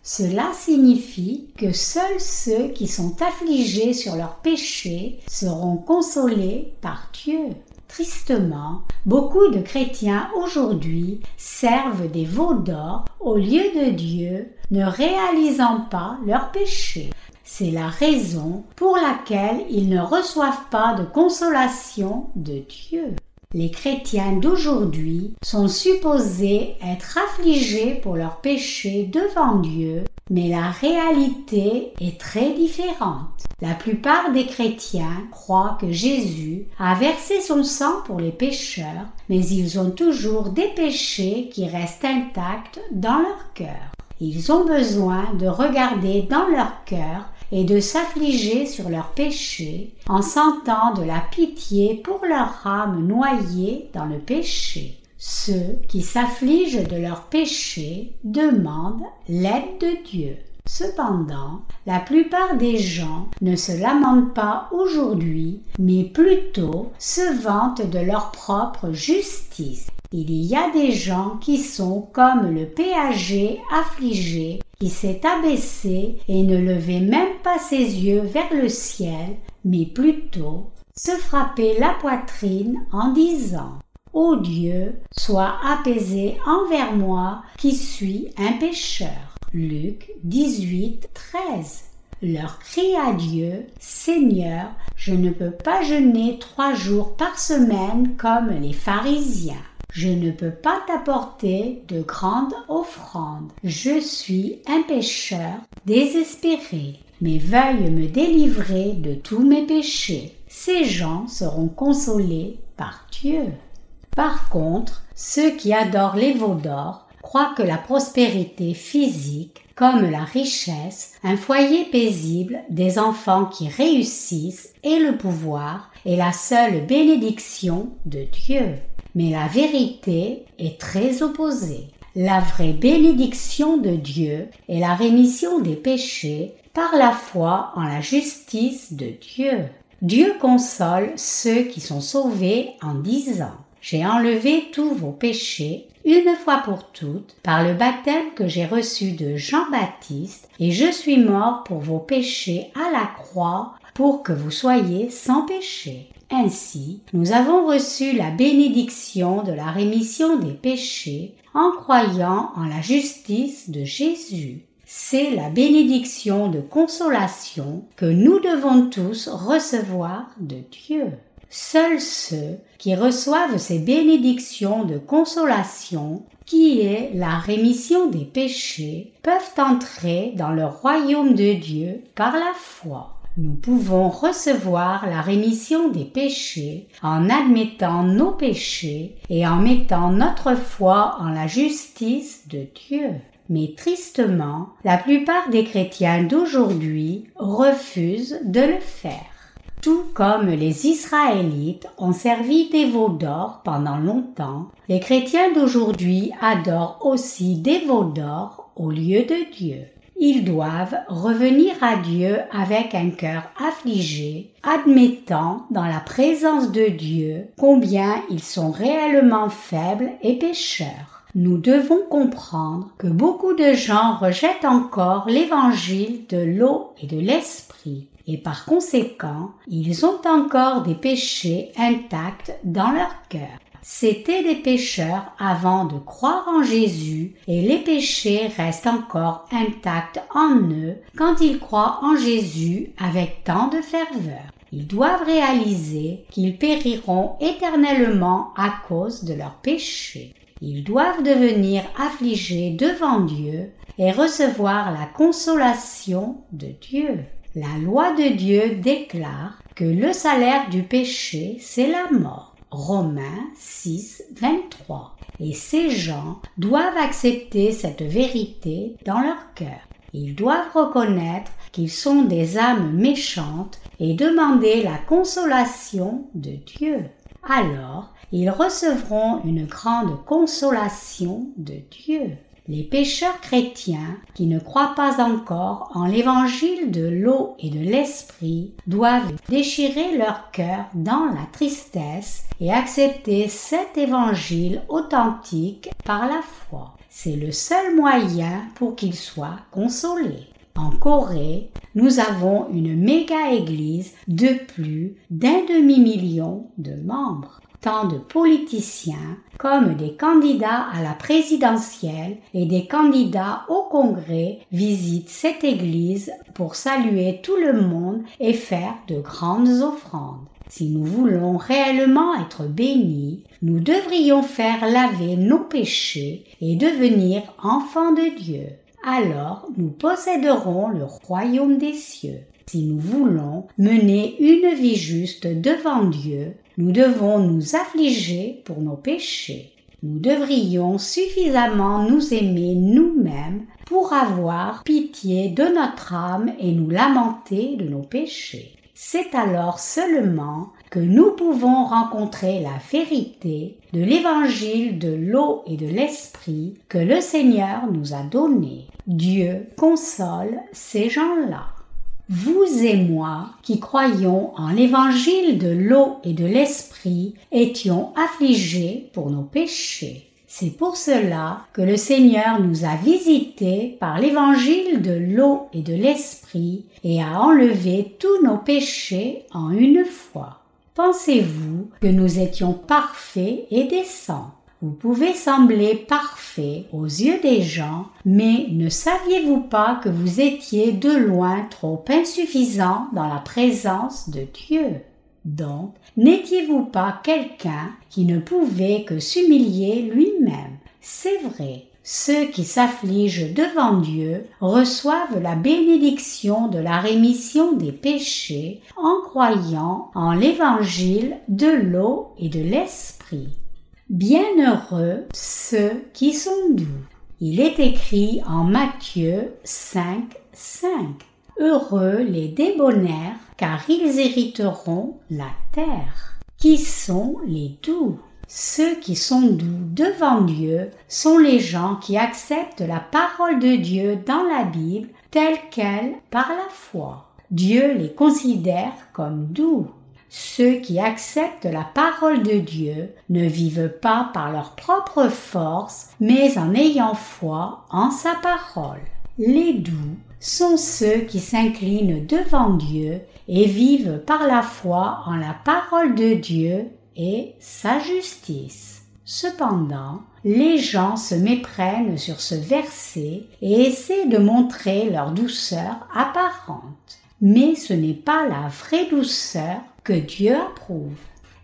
Cela signifie que seuls ceux qui sont affligés sur leurs péchés seront consolés par Dieu. Tristement, beaucoup de chrétiens aujourd'hui servent des veaux d'or au lieu de Dieu, ne réalisant pas leurs péchés. C'est la raison pour laquelle ils ne reçoivent pas de consolation de Dieu. Les chrétiens d'aujourd'hui sont supposés être affligés pour leurs péchés devant Dieu, mais la réalité est très différente. La plupart des chrétiens croient que Jésus a versé son sang pour les pécheurs, mais ils ont toujours des péchés qui restent intacts dans leur cœur. Ils ont besoin de regarder dans leur cœur et de s'affliger sur leurs péchés en sentant de la pitié pour leur âme noyée dans le péché. Ceux qui s'affligent de leurs péchés demandent l'aide de Dieu. Cependant, la plupart des gens ne se lamentent pas aujourd'hui, mais plutôt se vantent de leur propre justice. Il y a des gens qui sont comme le péager affligé qui s'est abaissé et ne levait même pas ses yeux vers le ciel, mais plutôt se frapper la poitrine en disant Ô Dieu, sois apaisé envers moi qui suis un pécheur. Luc 18, 13 leur crie à Dieu, Seigneur, je ne peux pas jeûner trois jours par semaine comme les pharisiens. Je ne peux pas t'apporter de grandes offrandes. Je suis un pécheur désespéré. Mais veuille me délivrer de tous mes péchés. Ces gens seront consolés par Dieu. Par contre, ceux qui adorent les veaux d'or croient que la prospérité physique, comme la richesse, un foyer paisible, des enfants qui réussissent et le pouvoir est la seule bénédiction de Dieu. Mais la vérité est très opposée. La vraie bénédiction de Dieu est la rémission des péchés par la foi en la justice de Dieu. Dieu console ceux qui sont sauvés en disant J'ai enlevé tous vos péchés une fois pour toutes par le baptême que j'ai reçu de Jean-Baptiste et je suis mort pour vos péchés à la croix pour que vous soyez sans péché. Ainsi, nous avons reçu la bénédiction de la rémission des péchés en croyant en la justice de Jésus. C'est la bénédiction de consolation que nous devons tous recevoir de Dieu. Seuls ceux qui reçoivent ces bénédictions de consolation, qui est la rémission des péchés, peuvent entrer dans le royaume de Dieu par la foi nous pouvons recevoir la rémission des péchés en admettant nos péchés et en mettant notre foi en la justice de Dieu. Mais tristement, la plupart des chrétiens d'aujourd'hui refusent de le faire. Tout comme les Israélites ont servi des veaux d'or pendant longtemps, les chrétiens d'aujourd'hui adorent aussi des veaux d'or au lieu de Dieu ils doivent revenir à Dieu avec un cœur affligé, admettant dans la présence de Dieu combien ils sont réellement faibles et pécheurs. Nous devons comprendre que beaucoup de gens rejettent encore l'évangile de l'eau et de l'esprit et par conséquent, ils ont encore des péchés intacts dans leur cœur. C'étaient des pécheurs avant de croire en Jésus et les péchés restent encore intacts en eux quand ils croient en Jésus avec tant de ferveur. Ils doivent réaliser qu'ils périront éternellement à cause de leurs péchés. Ils doivent devenir affligés devant Dieu et recevoir la consolation de Dieu. La loi de Dieu déclare que le salaire du péché, c'est la mort. Romains 6, 23. Et ces gens doivent accepter cette vérité dans leur cœur. Ils doivent reconnaître qu'ils sont des âmes méchantes et demander la consolation de Dieu. Alors, ils recevront une grande consolation de Dieu. Les pécheurs chrétiens qui ne croient pas encore en l'évangile de l'eau et de l'esprit doivent déchirer leur cœur dans la tristesse et accepter cet évangile authentique par la foi. C'est le seul moyen pour qu'ils soient consolés. En Corée, nous avons une méga église de plus d'un demi-million de membres tant de politiciens comme des candidats à la présidentielle et des candidats au Congrès visitent cette Église pour saluer tout le monde et faire de grandes offrandes. Si nous voulons réellement être bénis, nous devrions faire laver nos péchés et devenir enfants de Dieu. Alors nous posséderons le royaume des cieux. Si nous voulons mener une vie juste devant Dieu, nous devons nous affliger pour nos péchés. Nous devrions suffisamment nous aimer nous-mêmes pour avoir pitié de notre âme et nous lamenter de nos péchés. C'est alors seulement que nous pouvons rencontrer la vérité de l'évangile de l'eau et de l'esprit que le Seigneur nous a donné. Dieu console ces gens-là. Vous et moi, qui croyons en l'évangile de l'eau et de l'esprit, étions affligés pour nos péchés. C'est pour cela que le Seigneur nous a visités par l'évangile de l'eau et de l'esprit et a enlevé tous nos péchés en une fois. Pensez-vous que nous étions parfaits et décents? Vous pouvez sembler parfait aux yeux des gens, mais ne saviez-vous pas que vous étiez de loin trop insuffisant dans la présence de Dieu? Donc, n'étiez-vous pas quelqu'un qui ne pouvait que s'humilier lui-même? C'est vrai, ceux qui s'affligent devant Dieu reçoivent la bénédiction de la rémission des péchés en croyant en l'évangile de l'eau et de l'esprit. Bienheureux ceux qui sont doux. Il est écrit en Matthieu 5, 5. Heureux les débonnaires car ils hériteront la terre. Qui sont les doux? Ceux qui sont doux devant Dieu sont les gens qui acceptent la parole de Dieu dans la Bible telle qu'elle par la foi. Dieu les considère comme doux. Ceux qui acceptent la parole de Dieu ne vivent pas par leur propre force, mais en ayant foi en sa parole. Les doux sont ceux qui s'inclinent devant Dieu et vivent par la foi en la parole de Dieu et sa justice. Cependant, les gens se méprennent sur ce verset et essaient de montrer leur douceur apparente. Mais ce n'est pas la vraie douceur que Dieu approuve.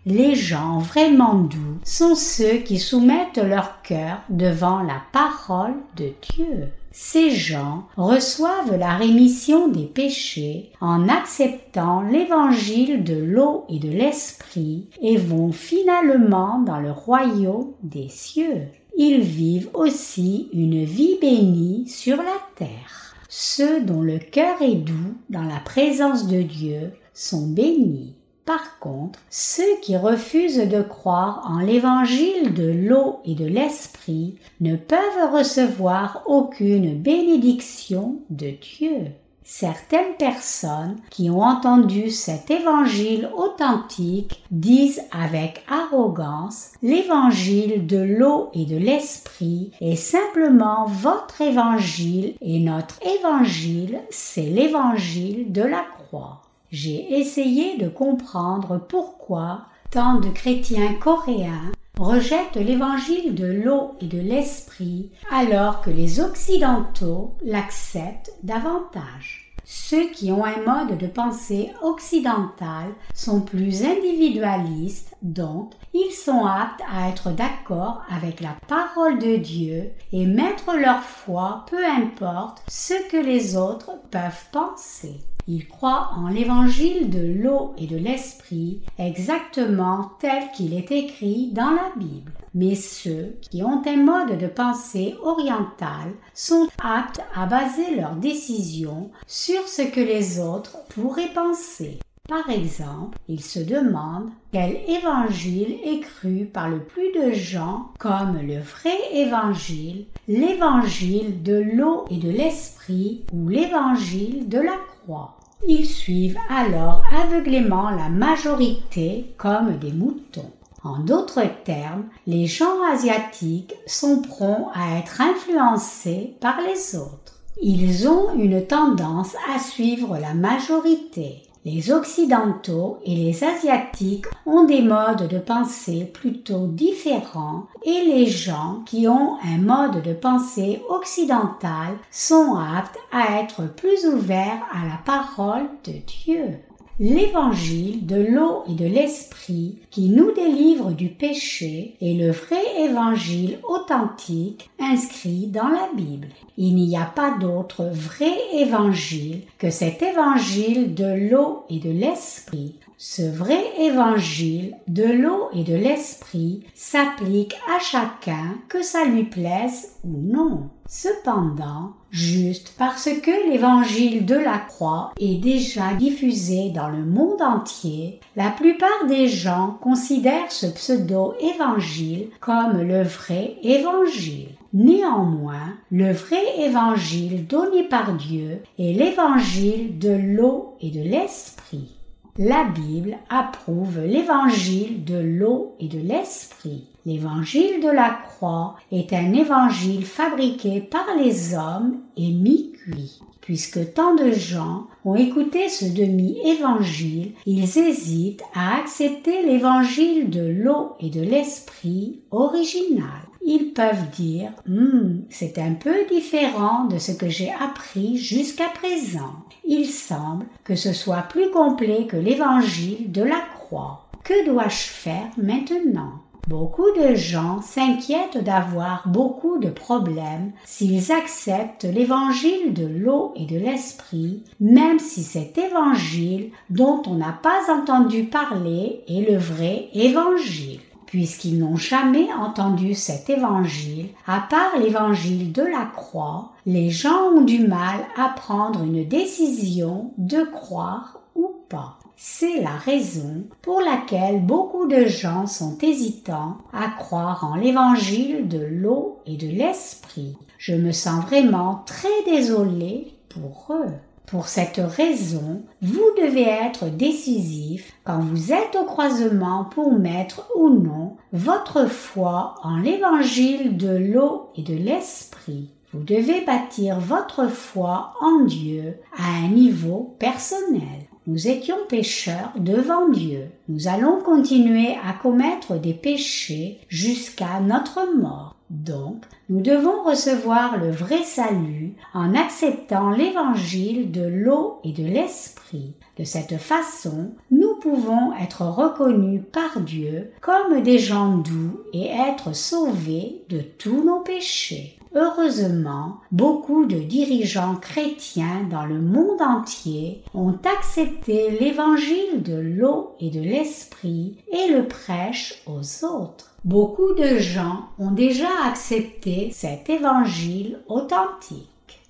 Les gens vraiment doux sont ceux qui soumettent leur cœur devant la parole de Dieu ces gens reçoivent la rémission des péchés en acceptant l'évangile de l'eau et de l'esprit et vont finalement dans le royaume des cieux. Ils vivent aussi une vie bénie sur la terre. Ceux dont le cœur est doux dans la présence de Dieu sont bénis. Par contre, ceux qui refusent de croire en l'évangile de l'eau et de l'esprit ne peuvent recevoir aucune bénédiction de Dieu. Certaines personnes qui ont entendu cet évangile authentique disent avec arrogance l'évangile de l'eau et de l'esprit est simplement votre évangile et notre évangile c'est l'évangile de la croix. J'ai essayé de comprendre pourquoi tant de chrétiens coréens rejettent l'évangile de l'eau et de l'esprit alors que les occidentaux l'acceptent davantage. Ceux qui ont un mode de pensée occidental sont plus individualistes, donc ils sont aptes à être d'accord avec la parole de Dieu et mettre leur foi peu importe ce que les autres peuvent penser. Ils croient en l'évangile de l'eau et de l'esprit exactement tel qu'il est écrit dans la Bible. Mais ceux qui ont un mode de pensée oriental sont aptes à baser leurs décisions sur ce que les autres pourraient penser. Par exemple, ils se demandent quel évangile est cru par le plus de gens comme le vrai évangile, l'évangile de l'eau et de l'esprit ou l'évangile de la croix. Ils suivent alors aveuglément la majorité comme des moutons. En d'autres termes, les gens asiatiques sont prompts à être influencés par les autres. Ils ont une tendance à suivre la majorité. Les Occidentaux et les Asiatiques ont des modes de pensée plutôt différents et les gens qui ont un mode de pensée occidental sont aptes à être plus ouverts à la parole de Dieu l'évangile de l'eau et de l'esprit qui nous délivre du péché est le vrai évangile authentique inscrit dans la Bible. Il n'y a pas d'autre vrai évangile que cet évangile de l'eau et de l'esprit. Ce vrai évangile de l'eau et de l'esprit s'applique à chacun que ça lui plaise ou non. Cependant, juste parce que l'évangile de la croix est déjà diffusé dans le monde entier, la plupart des gens considèrent ce pseudo-évangile comme le vrai évangile. Néanmoins, le vrai évangile donné par Dieu est l'évangile de l'eau et de l'esprit. La Bible approuve l'évangile de l'eau et de l'esprit. L'évangile de la croix est un évangile fabriqué par les hommes et mi-cuit. Puisque tant de gens ont écouté ce demi-évangile, ils hésitent à accepter l'évangile de l'eau et de l'esprit original. Ils peuvent dire hmm, c'est un peu différent de ce que j'ai appris jusqu'à présent. Il semble que ce soit plus complet que l'évangile de la croix. Que dois-je faire maintenant? Beaucoup de gens s'inquiètent d'avoir beaucoup de problèmes s'ils acceptent l'évangile de l'eau et de l'esprit, même si cet évangile dont on n'a pas entendu parler est le vrai évangile puisqu'ils n'ont jamais entendu cet évangile, à part l'évangile de la croix, les gens ont du mal à prendre une décision de croire ou pas. C'est la raison pour laquelle beaucoup de gens sont hésitants à croire en l'évangile de l'eau et de l'esprit. Je me sens vraiment très désolée pour eux. Pour cette raison, vous devez être décisif quand vous êtes au croisement pour mettre ou non votre foi en l'évangile de l'eau et de l'esprit. Vous devez bâtir votre foi en Dieu à un niveau personnel. Nous étions pécheurs devant Dieu. Nous allons continuer à commettre des péchés jusqu'à notre mort. Donc, nous devons recevoir le vrai salut en acceptant l'évangile de l'eau et de l'esprit. De cette façon, nous pouvons être reconnus par Dieu comme des gens doux et être sauvés de tous nos péchés. Heureusement, beaucoup de dirigeants chrétiens dans le monde entier ont accepté l'évangile de l'eau et de l'esprit et le prêchent aux autres. Beaucoup de gens ont déjà accepté cet évangile authentique.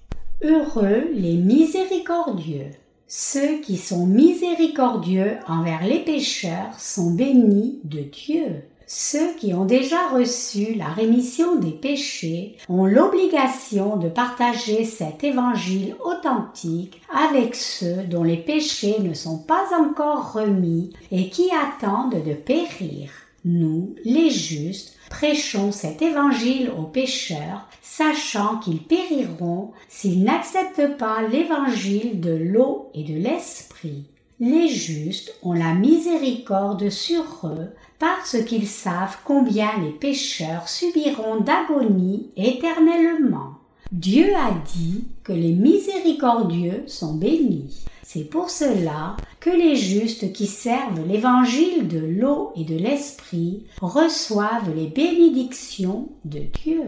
Heureux les miséricordieux. Ceux qui sont miséricordieux envers les pécheurs sont bénis de Dieu ceux qui ont déjà reçu la rémission des péchés ont l'obligation de partager cet évangile authentique avec ceux dont les péchés ne sont pas encore remis et qui attendent de périr. Nous, les justes, prêchons cet évangile aux pécheurs, sachant qu'ils périront s'ils n'acceptent pas l'évangile de l'eau et de l'esprit. Les justes ont la miséricorde sur eux parce qu'ils savent combien les pécheurs subiront d'agonie éternellement. Dieu a dit que les miséricordieux sont bénis. C'est pour cela que les justes qui servent l'évangile de l'eau et de l'esprit reçoivent les bénédictions de Dieu.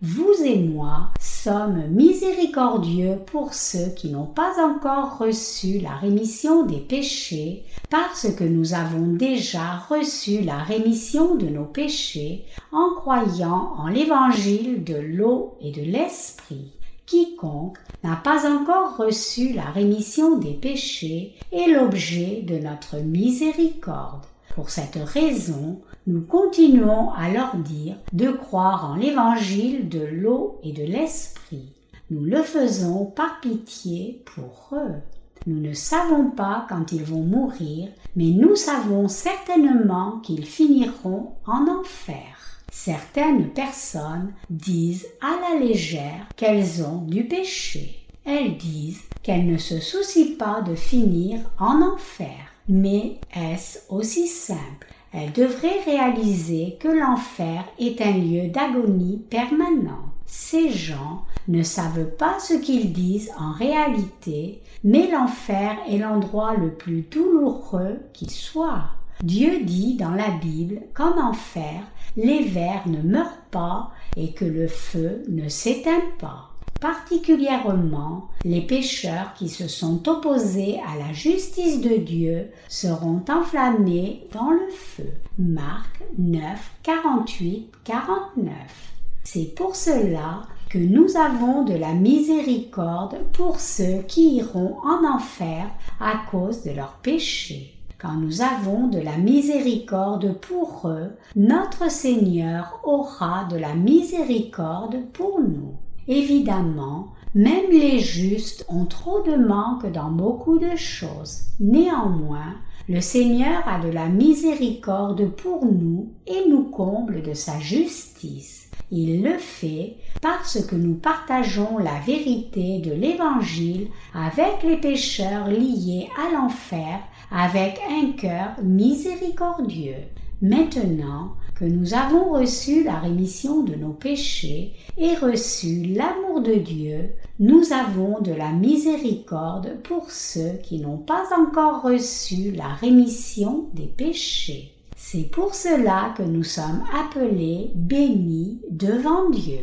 Vous et moi sommes miséricordieux pour ceux qui n'ont pas encore reçu la rémission des péchés, parce que nous avons déjà reçu la rémission de nos péchés en croyant en l'évangile de l'eau et de l'esprit. Quiconque n'a pas encore reçu la rémission des péchés est l'objet de notre miséricorde. Pour cette raison, nous continuons à leur dire de croire en l'évangile de l'eau et de l'esprit. Nous le faisons par pitié pour eux. Nous ne savons pas quand ils vont mourir, mais nous savons certainement qu'ils finiront en enfer. Certaines personnes disent à la légère qu'elles ont du péché. Elles disent qu'elles ne se soucient pas de finir en enfer. Mais est-ce aussi simple? Elle devrait réaliser que l'enfer est un lieu d'agonie permanent. Ces gens ne savent pas ce qu'ils disent en réalité, mais l'enfer est l'endroit le plus douloureux qui soit. Dieu dit dans la Bible qu'en enfer, les vers ne meurent pas et que le feu ne s'éteint pas particulièrement les pécheurs qui se sont opposés à la justice de Dieu seront enflammés dans le feu. Marc 9, 48, 49. C'est pour cela que nous avons de la miséricorde pour ceux qui iront en enfer à cause de leurs péchés. Quand nous avons de la miséricorde pour eux, notre Seigneur aura de la miséricorde pour nous. Évidemment, même les justes ont trop de manque dans beaucoup de choses. Néanmoins, le Seigneur a de la miséricorde pour nous et nous comble de sa justice. Il le fait parce que nous partageons la vérité de l'Évangile avec les pécheurs liés à l'enfer avec un cœur miséricordieux. Maintenant que nous avons reçu la rémission de nos péchés et reçu l'amour de Dieu, nous avons de la miséricorde pour ceux qui n'ont pas encore reçu la rémission des péchés. C'est pour cela que nous sommes appelés bénis devant Dieu.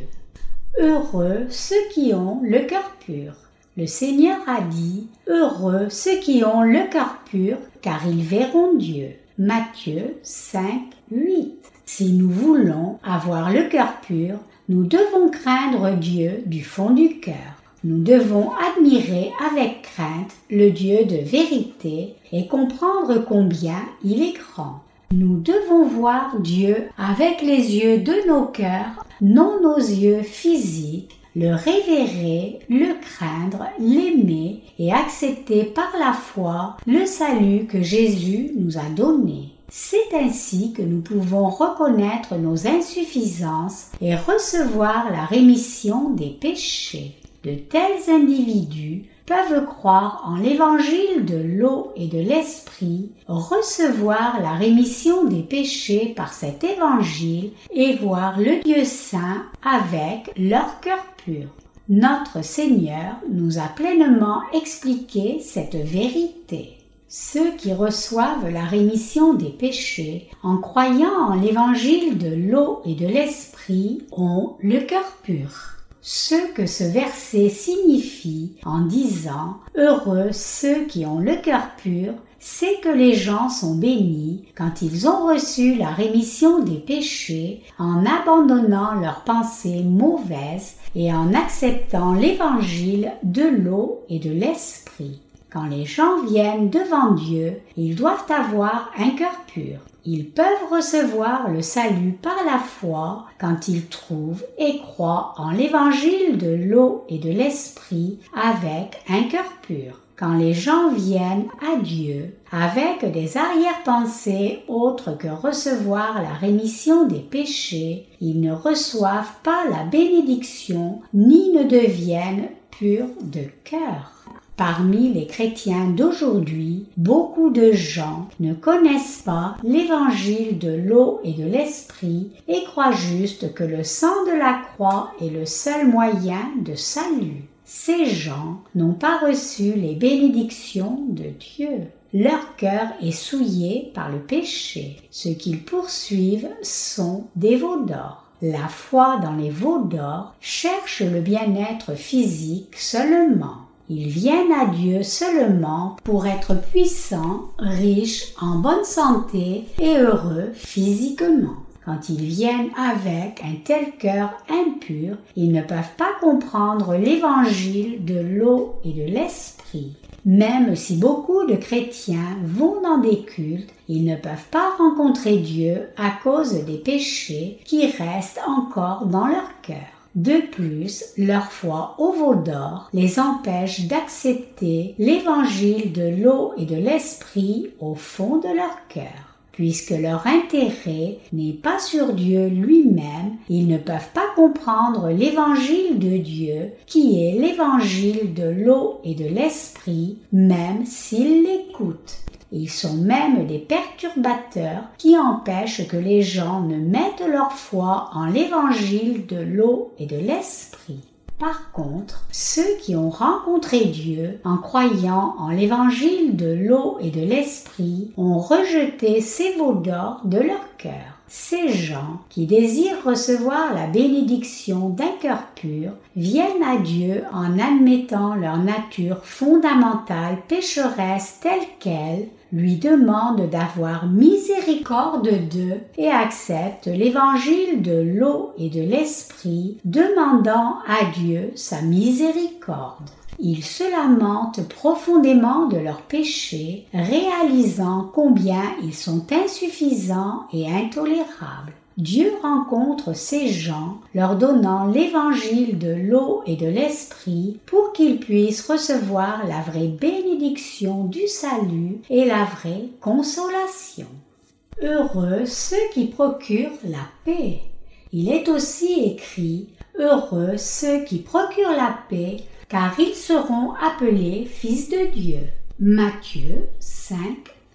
Heureux ceux qui ont le cœur pur. Le Seigneur a dit, Heureux ceux qui ont le cœur pur, car ils verront Dieu. Matthieu 5, 8. Si nous voulons avoir le cœur pur, nous devons craindre Dieu du fond du cœur. Nous devons admirer avec crainte le Dieu de vérité et comprendre combien il est grand. Nous devons voir Dieu avec les yeux de nos cœurs, non nos yeux physiques, le révérer, le craindre, l'aimer et accepter par la foi le salut que Jésus nous a donné. C'est ainsi que nous pouvons reconnaître nos insuffisances et recevoir la rémission des péchés. De tels individus peuvent croire en l'évangile de l'eau et de l'esprit, recevoir la rémission des péchés par cet évangile et voir le Dieu saint avec leur cœur pur. Notre Seigneur nous a pleinement expliqué cette vérité. Ceux qui reçoivent la rémission des péchés en croyant en l'évangile de l'eau et de l'esprit ont le cœur pur. Ce que ce verset signifie en disant Heureux ceux qui ont le cœur pur, c'est que les gens sont bénis quand ils ont reçu la rémission des péchés en abandonnant leurs pensées mauvaises et en acceptant l'évangile de l'eau et de l'esprit. Quand les gens viennent devant Dieu, ils doivent avoir un cœur pur. Ils peuvent recevoir le salut par la foi quand ils trouvent et croient en l'évangile de l'eau et de l'esprit avec un cœur pur. Quand les gens viennent à Dieu avec des arrière-pensées autres que recevoir la rémission des péchés, ils ne reçoivent pas la bénédiction ni ne deviennent purs de cœur. Parmi les chrétiens d'aujourd'hui, beaucoup de gens ne connaissent pas l'évangile de l'eau et de l'esprit et croient juste que le sang de la croix est le seul moyen de salut. Ces gens n'ont pas reçu les bénédictions de Dieu. Leur cœur est souillé par le péché. Ce qu'ils poursuivent sont des veaux d'or. La foi dans les veaux d'or cherche le bien-être physique seulement. Ils viennent à Dieu seulement pour être puissants, riches, en bonne santé et heureux physiquement. Quand ils viennent avec un tel cœur impur, ils ne peuvent pas comprendre l'évangile de l'eau et de l'esprit. Même si beaucoup de chrétiens vont dans des cultes, ils ne peuvent pas rencontrer Dieu à cause des péchés qui restent encore dans leur cœur. De plus, leur foi au veau d'or les empêche d'accepter l'évangile de l'eau et de l'esprit au fond de leur cœur. Puisque leur intérêt n'est pas sur Dieu lui-même, ils ne peuvent pas comprendre l'évangile de Dieu, qui est l'évangile de l'eau et de l'esprit, même s'ils l'écoutent. Ils sont même des perturbateurs qui empêchent que les gens ne mettent leur foi en l'évangile de l'eau et de l'esprit. Par contre, ceux qui ont rencontré Dieu en croyant en l'évangile de l'eau et de l'esprit ont rejeté ces veaux d'or de leur cœur. Ces gens qui désirent recevoir la bénédiction d'un cœur pur viennent à Dieu en admettant leur nature fondamentale pécheresse telle qu'elle, lui demandent d'avoir miséricorde d'eux et acceptent l'évangile de l'eau et de l'esprit, demandant à Dieu sa miséricorde. ils se lamentent profondément de leurs péchés, réalisant combien ils sont insuffisants et intolérables. Dieu rencontre ces gens, leur donnant l'évangile de l'eau et de l'esprit pour qu'ils puissent recevoir la vraie bénédiction du salut et la vraie consolation. Heureux ceux qui procurent la paix. Il est aussi écrit Heureux ceux qui procurent la paix, car ils seront appelés fils de Dieu. Matthieu 5,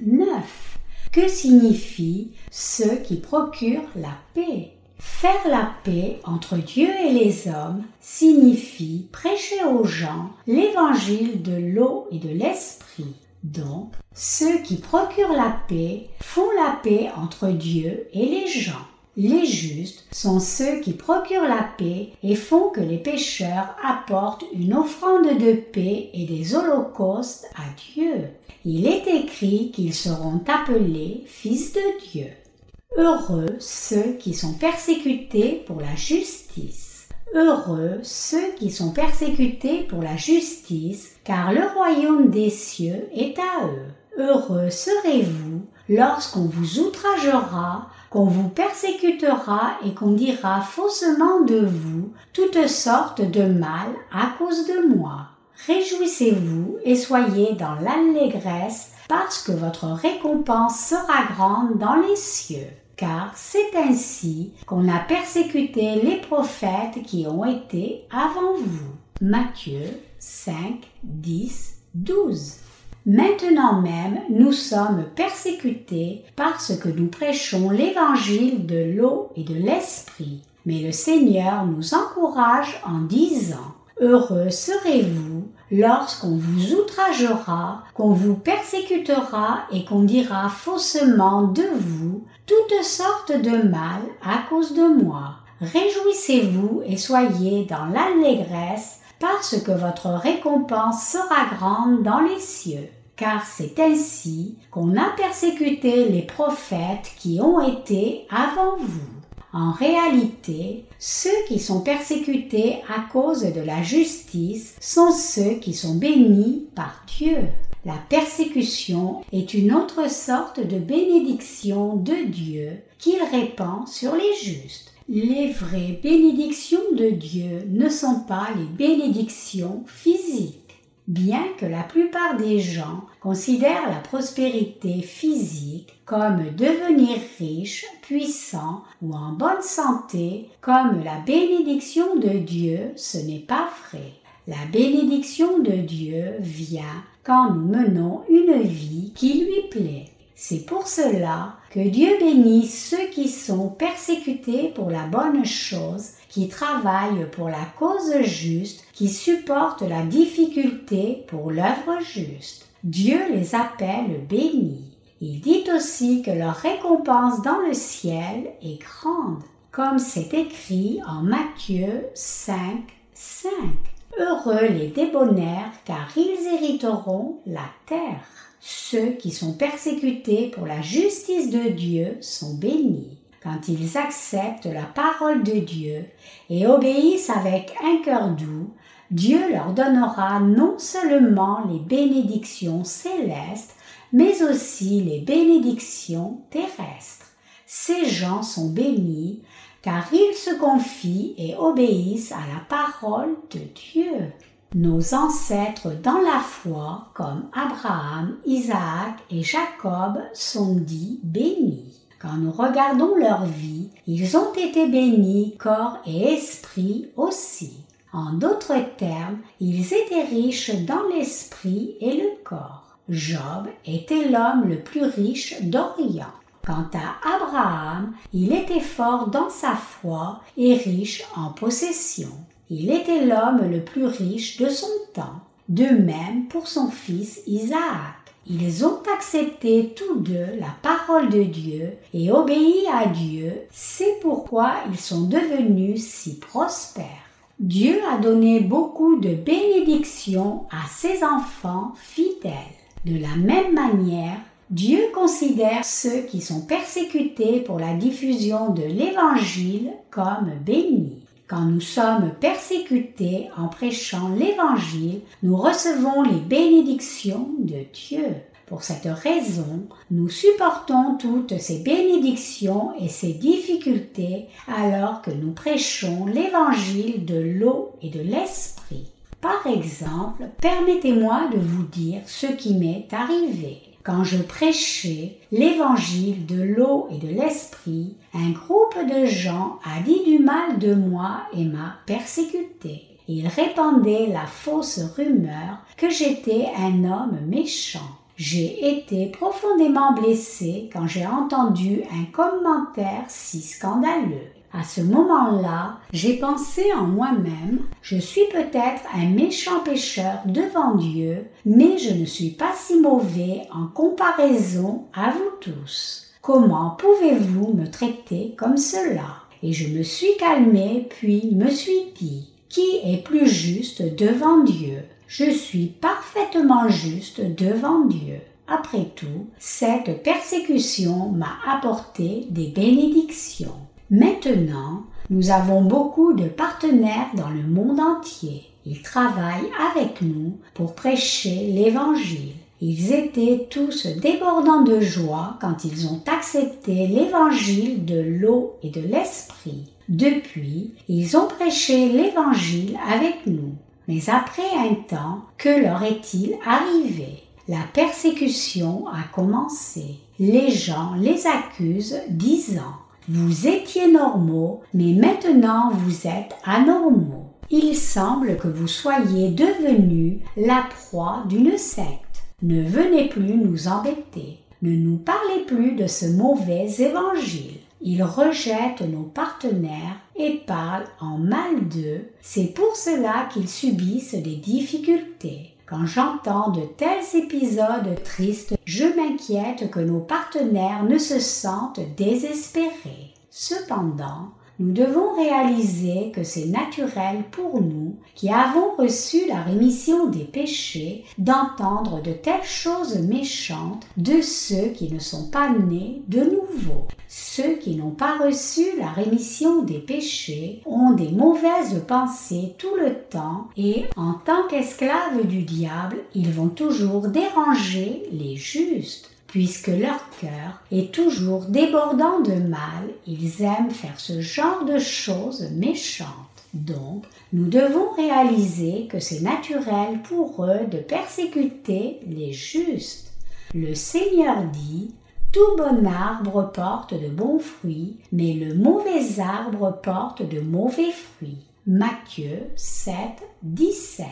9. Que signifie ceux qui procurent la paix? Faire la paix entre Dieu et les hommes signifie prêcher aux gens l'évangile de l'eau et de l'esprit. Donc, ceux qui procurent la paix font la paix entre Dieu et les gens. Les justes sont ceux qui procurent la paix et font que les pécheurs apportent une offrande de paix et des holocaustes à Dieu. Il est qu'ils seront appelés fils de Dieu. Heureux ceux qui sont persécutés pour la justice. Heureux ceux qui sont persécutés pour la justice, car le royaume des cieux est à eux. Heureux serez-vous lorsqu'on vous outragera, qu'on vous persécutera et qu'on dira faussement de vous toutes sortes de mal à cause de moi. Réjouissez-vous et soyez dans l'allégresse parce que votre récompense sera grande dans les cieux. Car c'est ainsi qu'on a persécuté les prophètes qui ont été avant vous. Matthieu 5, 10, 12. Maintenant même, nous sommes persécutés parce que nous prêchons l'évangile de l'eau et de l'esprit. Mais le Seigneur nous encourage en disant, Heureux serez-vous lorsqu'on vous outragera, qu'on vous persécutera et qu'on dira faussement de vous toutes sortes de mal à cause de moi. Réjouissez-vous et soyez dans l'allégresse parce que votre récompense sera grande dans les cieux. Car c'est ainsi qu'on a persécuté les prophètes qui ont été avant vous. En réalité, ceux qui sont persécutés à cause de la justice sont ceux qui sont bénis par Dieu. La persécution est une autre sorte de bénédiction de Dieu qu'il répand sur les justes. Les vraies bénédictions de Dieu ne sont pas les bénédictions physiques. Bien que la plupart des gens considèrent la prospérité physique comme devenir riche, puissant ou en bonne santé comme la bénédiction de Dieu, ce n'est pas vrai. La bénédiction de Dieu vient quand nous menons une vie qui lui plaît. C'est pour cela que Dieu bénit ceux qui sont persécutés pour la bonne chose qui travaillent pour la cause juste, qui supportent la difficulté pour l'œuvre juste. Dieu les appelle bénis. Il dit aussi que leur récompense dans le ciel est grande, comme c'est écrit en Matthieu 5, 5. Heureux les débonnaires, car ils hériteront la terre. Ceux qui sont persécutés pour la justice de Dieu sont bénis quand ils acceptent la parole de Dieu et obéissent avec un cœur doux, Dieu leur donnera non seulement les bénédictions célestes, mais aussi les bénédictions terrestres. Ces gens sont bénis car ils se confient et obéissent à la parole de Dieu. Nos ancêtres dans la foi, comme Abraham, Isaac et Jacob, sont dits bénis. Quand nous regardons leur vie, ils ont été bénis corps et esprit aussi. En d'autres termes, ils étaient riches dans l'esprit et le corps. Job était l'homme le plus riche d'Orient. Quant à Abraham, il était fort dans sa foi et riche en possession. Il était l'homme le plus riche de son temps. De même pour son fils Isaac. Ils ont accepté tous deux la parole de Dieu et obéi à Dieu, c'est pourquoi ils sont devenus si prospères. Dieu a donné beaucoup de bénédictions à ses enfants fidèles. De la même manière, Dieu considère ceux qui sont persécutés pour la diffusion de l'Évangile comme bénis. quand nous sommes persécutés en prêchant l'Évangile, nous recevons les bénédictions de Dieu. Pour cette raison, nous supportons toutes ces bénédictions et ces difficultés alors que nous prêchons l'évangile de l'eau et de l'esprit. Par exemple, permettez-moi de vous dire ce qui m'est arrivé. Quand je prêchais l'évangile de l'eau et de l'esprit, un groupe de gens a dit du mal de moi et m'a persécuté. Il répandait la fausse rumeur que j'étais un homme méchant. J'ai été profondément blessé quand j'ai entendu un commentaire si scandaleux. À ce moment-là, j'ai pensé en moi-même, je suis peut-être un méchant pécheur devant Dieu, mais je ne suis pas si mauvais en comparaison à vous tous. Comment pouvez-vous me traiter comme cela? Et je me suis calmé, puis me suis dit, qui est plus juste devant Dieu? Je suis parfaitement juste devant Dieu. Après tout, cette persécution m'a apporté des bénédictions. Maintenant, nous avons beaucoup de partenaires dans le monde entier. Ils travaillent avec nous pour prêcher l'Évangile. Ils étaient tous débordants de joie quand ils ont accepté l'Évangile de l'eau et de l'Esprit. Depuis, ils ont prêché l'Évangile avec nous. Mais après un temps, que leur est-il arrivé? La persécution a commencé. Les gens les accusent disant Vous étiez normaux, mais maintenant vous êtes anormaux. Il semble que vous soyez devenus la proie d'une secte. Ne venez plus nous embêter. Ne nous parlez plus de ce mauvais évangile. Ils rejettent nos partenaires et parlent en mal d'eux. C'est pour cela qu'ils subissent des difficultés. Quand j'entends de tels épisodes tristes, je m'inquiète que nos partenaires ne se sentent désespérés. Cependant, nous devons réaliser que c'est naturel pour nous, qui avons reçu la rémission des péchés, d'entendre de telles choses méchantes de ceux qui ne sont pas nés de nouveau. Ceux qui n'ont pas reçu la rémission des péchés ont des mauvaises pensées tout le temps et, en tant qu'esclaves du diable, ils vont toujours déranger les justes puisque leur cœur est toujours débordant de mal, ils aiment faire ce genre de choses méchantes. Donc, nous devons réaliser que c'est naturel pour eux de persécuter les justes. Le Seigneur dit Tout bon arbre porte de bons fruits, mais le mauvais arbre porte de mauvais fruits. Matthieu 7, 17.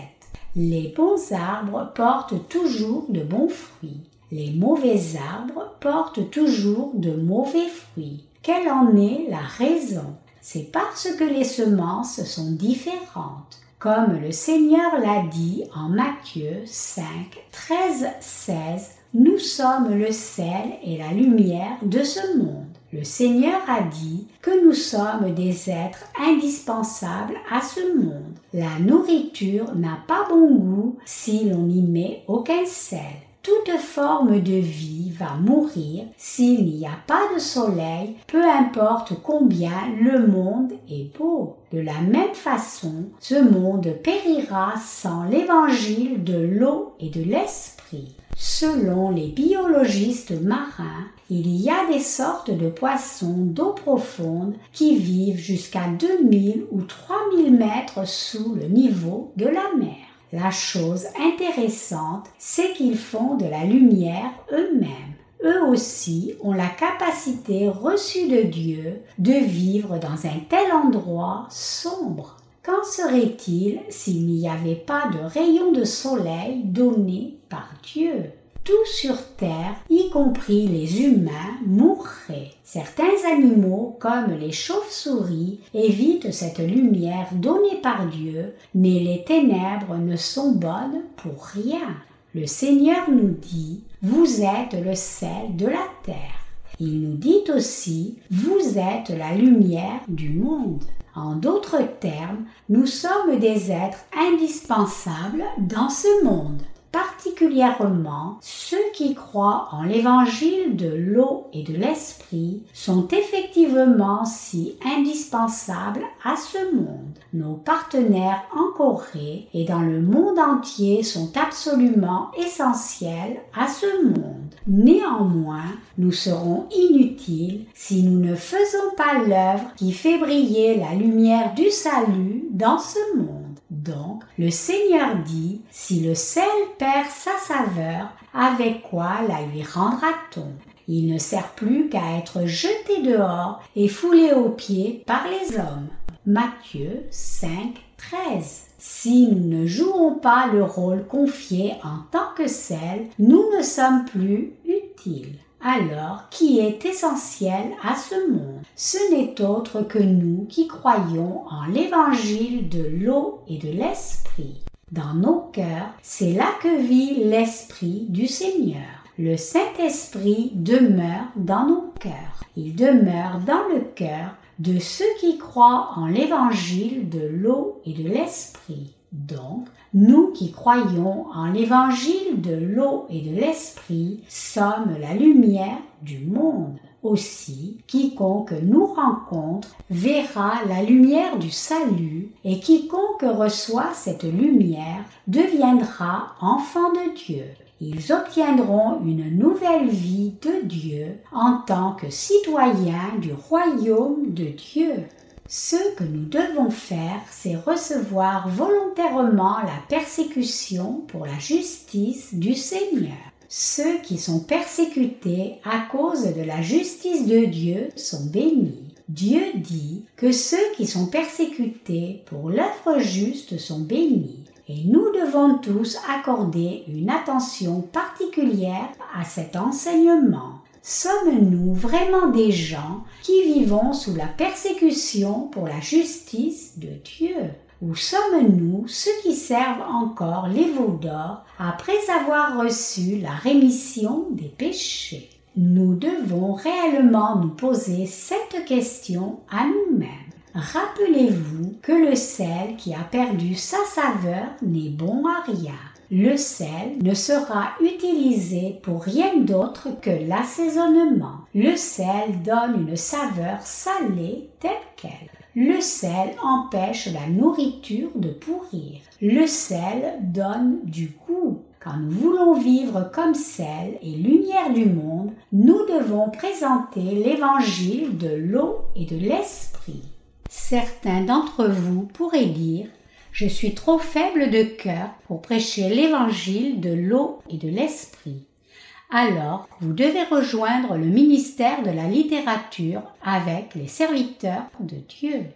Les bons arbres portent toujours de bons fruits. Les mauvais arbres portent toujours de mauvais fruits. Quelle en est la raison? C'est parce que les semences sont différentes. Comme le Seigneur l'a dit en Matthieu 5, 13, 16, nous sommes le sel et la lumière de ce monde. Le Seigneur a dit que nous sommes des êtres indispensables à ce monde. La nourriture n'a pas bon goût si l'on n'y met aucun sel. Toute forme de vie va mourir s'il n'y a pas de soleil, peu importe combien le monde est beau. De la même façon, ce monde périra sans l'évangile de l'eau et de l'esprit. Selon les biologistes marins, il y a des sortes de poissons d'eau profonde qui vivent jusqu'à 2000 ou 3000 mètres sous le niveau de la mer. La chose intéressante, c'est qu'ils font de la lumière eux-mêmes. Eux aussi ont la capacité reçue de Dieu de vivre dans un tel endroit sombre. Qu'en serait-il s'il n'y avait pas de rayons de soleil donnés par Dieu? Tout sur terre, y compris les humains, mourraient. Certains animaux, comme les chauves-souris, évitent cette lumière donnée par Dieu, mais les ténèbres ne sont bonnes pour rien. Le Seigneur nous dit, Vous êtes le sel de la terre. Il nous dit aussi, Vous êtes la lumière du monde. En d'autres termes, nous sommes des êtres indispensables dans ce monde. Particulièrement ceux qui croient en l'évangile de l'eau et de l'esprit, sont effectivement si indispensables à ce monde. Nos partenaires en Corée et dans le monde entier sont absolument essentiels à ce monde. Néanmoins, nous serons inutiles si nous ne faisons pas l'œuvre qui fait briller la lumière du salut dans ce monde. Donc, le Seigneur dit, si le sel perd sa saveur, avec quoi la lui rendra-t-on? Il ne sert plus qu'à être jeté dehors et foulé aux pieds par les hommes. Matthieu 5, 13. Si nous ne jouons pas le rôle confié en tant que sel, nous ne sommes plus utiles alors qui est essentiel à ce monde? Ce n'est autre que nous qui croyons en l'évangile de l'eau et de l'esprit. Dans nos cœurs, c'est là que vit l'esprit du Seigneur. Le Saint-Esprit demeure dans nos cœurs. Il demeure dans le cœur de ceux qui croient en l'évangile de l'eau et de l'esprit. Donc, nous qui croyons en l'évangile de l'eau et de l'esprit sommes la lumière du monde. Aussi, quiconque nous rencontre verra la lumière du salut, et quiconque reçoit cette lumière deviendra enfant de Dieu. Ils obtiendront une nouvelle vie de Dieu en tant que citoyens du royaume de Dieu. Ce que nous devons faire, c'est recevoir volontairement la persécution pour la justice du Seigneur. Ceux qui sont persécutés à cause de la justice de Dieu sont bénis. Dieu dit que ceux qui sont persécutés pour l'œuvre juste sont bénis. Et nous devons tous accorder une attention particulière à cet enseignement. Sommes-nous vraiment des gens qui vivons sous la persécution pour la justice de Dieu? Ou sommes-nous ceux qui servent encore les veaux d'or après avoir reçu la rémission des péchés? Nous devons réellement nous poser cette question à nous-mêmes. Rappelez-vous que le sel qui a perdu sa saveur n'est bon à rien le sel ne sera utilisé pour rien d'autre que l'assaisonnement. Le sel donne une saveur salée telle qu'elle. Le sel empêche la nourriture de pourrir. Le sel donne du goût. Quand nous voulons vivre comme sel et lumière du monde, nous devons présenter l'évangile de l'eau et de l'esprit. Certains d'entre vous pourraient dire je suis trop faible de cœur pour prêcher l'évangile de l'eau et de l'esprit. Alors, vous devez rejoindre le ministère de la littérature avec les serviteurs de Dieu.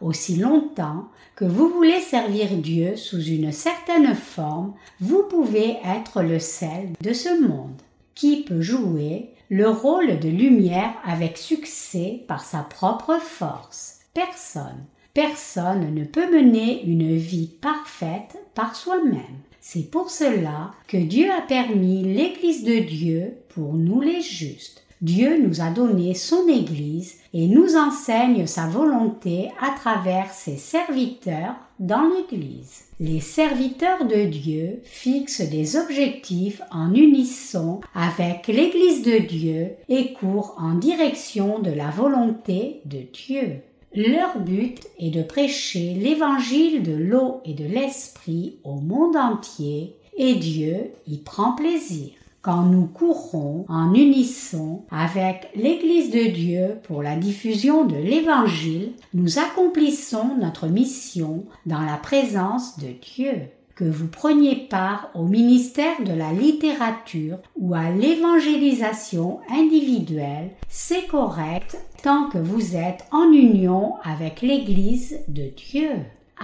Aussi longtemps que vous voulez servir Dieu sous une certaine forme, vous pouvez être le sel de ce monde. Qui peut jouer le rôle de lumière avec succès par sa propre force? Personne. Personne ne peut mener une vie parfaite par soi-même. C'est pour cela que Dieu a permis l'Église de Dieu pour nous les justes. Dieu nous a donné son Église et nous enseigne sa volonté à travers ses serviteurs dans l'Église. Les serviteurs de Dieu fixent des objectifs en unisson avec l'Église de Dieu et courent en direction de la volonté de Dieu. Leur but est de prêcher l'évangile de l'eau et de l'esprit au monde entier et Dieu y prend plaisir. Quand nous courons en unisson avec l'Église de Dieu pour la diffusion de l'Évangile, nous accomplissons notre mission dans la présence de Dieu que vous preniez part au ministère de la littérature ou à l'évangélisation individuelle, c'est correct tant que vous êtes en union avec l'Église de Dieu.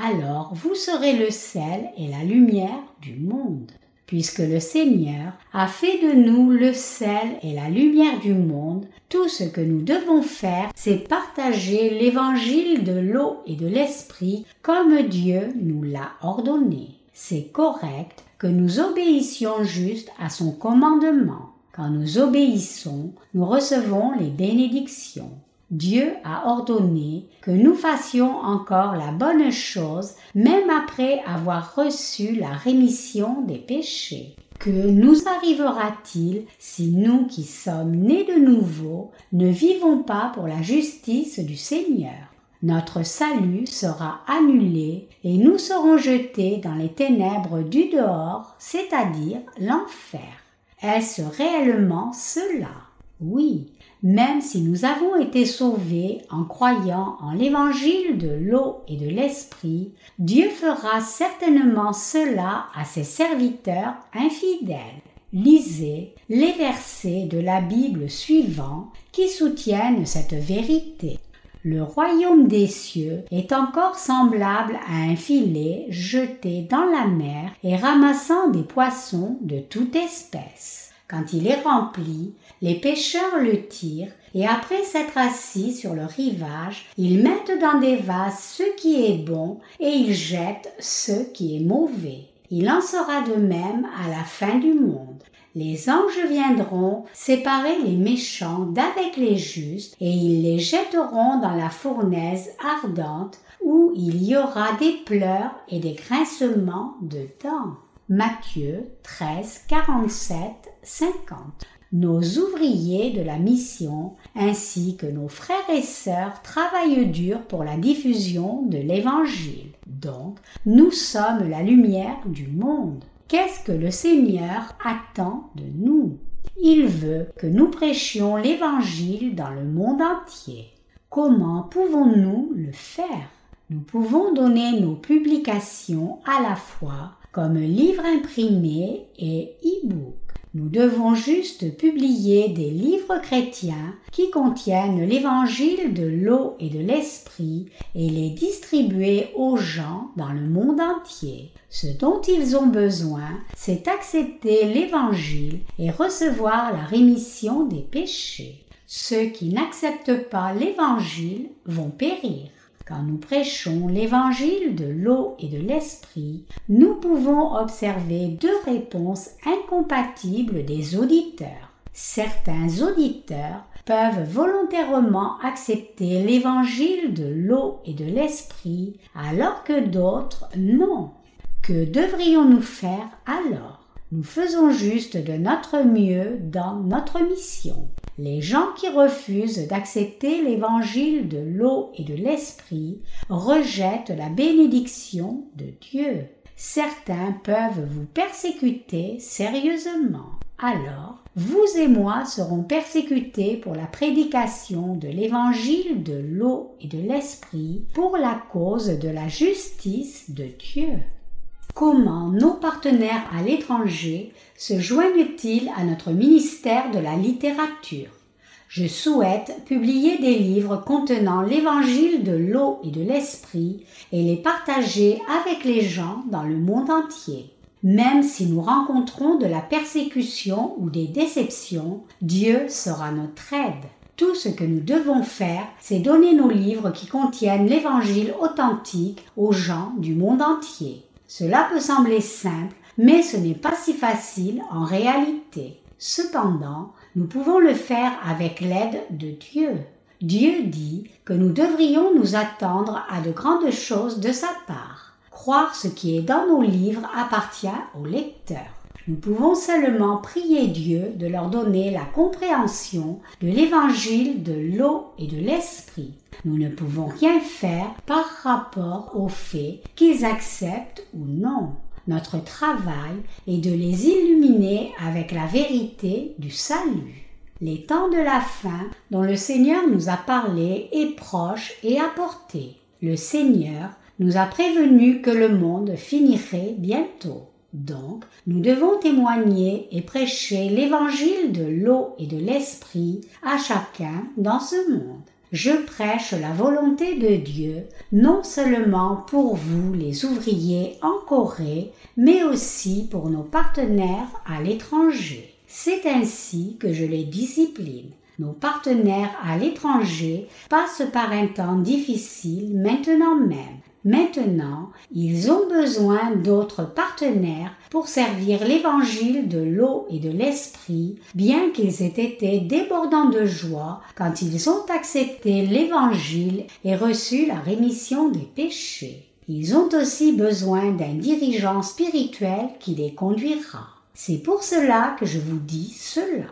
Alors vous serez le sel et la lumière du monde. Puisque le Seigneur a fait de nous le sel et la lumière du monde, tout ce que nous devons faire, c'est partager l'évangile de l'eau et de l'esprit comme Dieu nous l'a ordonné c'est correct que nous obéissions juste à son commandement. Quand nous obéissons, nous recevons les bénédictions. Dieu a ordonné que nous fassions encore la bonne chose même après avoir reçu la rémission des péchés. Que nous arrivera-t-il si nous qui sommes nés de nouveau ne vivons pas pour la justice du Seigneur? Notre salut sera annulé et nous serons jetés dans les ténèbres du dehors, c'est-à-dire l'enfer. Est-ce réellement cela? Oui, même si nous avons été sauvés en croyant en l'évangile de l'eau et de l'esprit, Dieu fera certainement cela à ses serviteurs infidèles. Lisez les versets de la Bible suivants qui soutiennent cette vérité. Le royaume des cieux est encore semblable à un filet jeté dans la mer et ramassant des poissons de toute espèce. Quand il est rempli, les pêcheurs le tirent et après s'être assis sur le rivage, ils mettent dans des vases ce qui est bon et ils jettent ce qui est mauvais. Il en sera de même à la fin du monde. Les anges viendront séparer les méchants d'avec les justes et ils les jetteront dans la fournaise ardente où il y aura des pleurs et des grincements de dents. Matthieu 13, 47, 50 nos ouvriers de la mission ainsi que nos frères et sœurs travaillent dur pour la diffusion de l'Évangile. Donc, nous sommes la lumière du monde. Qu'est-ce que le Seigneur attend de nous? Il veut que nous prêchions l'Évangile dans le monde entier. Comment pouvons-nous le faire? Nous pouvons donner nos publications à la fois comme livres imprimés et e-book. Nous devons juste publier des livres chrétiens qui contiennent l'évangile de l'eau et de l'esprit et les distribuer aux gens dans le monde entier. Ce dont ils ont besoin, c'est accepter l'évangile et recevoir la rémission des péchés. Ceux qui n'acceptent pas l'évangile vont périr. Quand nous prêchons l'évangile de l'eau et de l'esprit, nous pouvons observer deux réponses incompatibles des auditeurs. Certains auditeurs peuvent volontairement accepter l'évangile de l'eau et de l'esprit, alors que d'autres non. Que devrions-nous faire alors? Nous faisons juste de notre mieux dans notre mission. Les gens qui refusent d'accepter l'évangile de l'eau et de l'esprit rejettent la bénédiction de Dieu. Certains peuvent vous persécuter sérieusement. Alors, vous et moi serons persécutés pour la prédication de l'évangile de l'eau et de l'esprit pour la cause de la justice de Dieu. Comment nos partenaires à l'étranger se joignent-ils à notre ministère de la littérature Je souhaite publier des livres contenant l'évangile de l'eau et de l'esprit et les partager avec les gens dans le monde entier. Même si nous rencontrons de la persécution ou des déceptions, Dieu sera notre aide. Tout ce que nous devons faire, c'est donner nos livres qui contiennent l'évangile authentique aux gens du monde entier. Cela peut sembler simple, mais ce n'est pas si facile en réalité. Cependant, nous pouvons le faire avec l'aide de Dieu. Dieu dit que nous devrions nous attendre à de grandes choses de sa part. Croire ce qui est dans nos livres appartient aux lecteurs. Nous pouvons seulement prier Dieu de leur donner la compréhension de l'évangile de l'eau et de l'esprit. Nous ne pouvons rien faire par rapport au fait qu'ils acceptent ou non. Notre travail est de les illuminer avec la vérité du salut. Les temps de la fin dont le Seigneur nous a parlé est proche et à portée. Le Seigneur nous a prévenu que le monde finirait bientôt. Donc, nous devons témoigner et prêcher l'évangile de l'eau et de l'esprit à chacun dans ce monde. Je prêche la volonté de Dieu, non seulement pour vous les ouvriers en Corée, mais aussi pour nos partenaires à l'étranger. C'est ainsi que je les discipline. Nos partenaires à l'étranger passent par un temps difficile maintenant même Maintenant, ils ont besoin d'autres partenaires pour servir l'évangile de l'eau et de l'esprit, bien qu'ils aient été débordants de joie quand ils ont accepté l'évangile et reçu la rémission des péchés. Ils ont aussi besoin d'un dirigeant spirituel qui les conduira. C'est pour cela que je vous dis cela.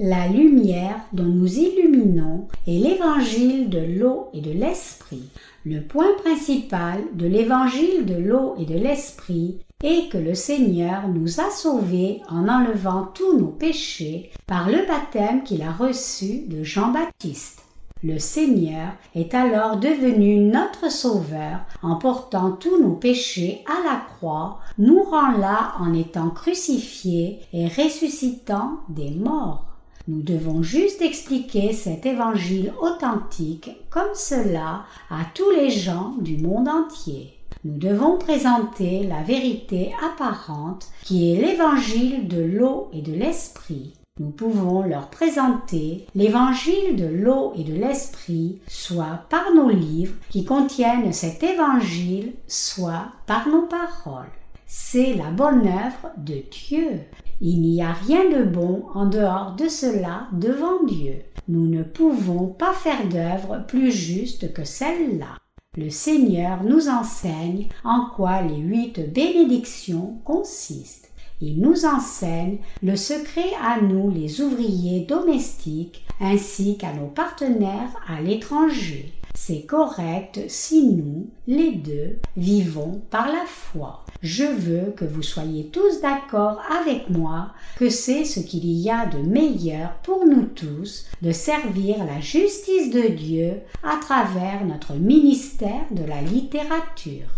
La lumière dont nous illuminons est l'évangile de l'eau et de l'esprit. Le point principal de l'évangile de l'eau et de l'esprit est que le Seigneur nous a sauvés en enlevant tous nos péchés par le baptême qu'il a reçu de Jean-Baptiste. Le Seigneur est alors devenu notre Sauveur en portant tous nos péchés à la croix, mourant là en étant crucifié et ressuscitant des morts. Nous devons juste expliquer cet évangile authentique comme cela à tous les gens du monde entier. Nous devons présenter la vérité apparente qui est l'évangile de l'eau et de l'esprit. Nous pouvons leur présenter l'évangile de l'eau et de l'esprit, soit par nos livres qui contiennent cet évangile, soit par nos paroles. C'est la bonne œuvre de Dieu. Il n'y a rien de bon en dehors de cela devant Dieu. Nous ne pouvons pas faire d'œuvre plus juste que celle-là. Le Seigneur nous enseigne en quoi les huit bénédictions consistent. Il nous enseigne le secret à nous les ouvriers domestiques ainsi qu'à nos partenaires à l'étranger. C'est correct si nous, les deux, vivons par la foi. Je veux que vous soyez tous d'accord avec moi que c'est ce qu'il y a de meilleur pour nous tous de servir la justice de Dieu à travers notre ministère de la littérature.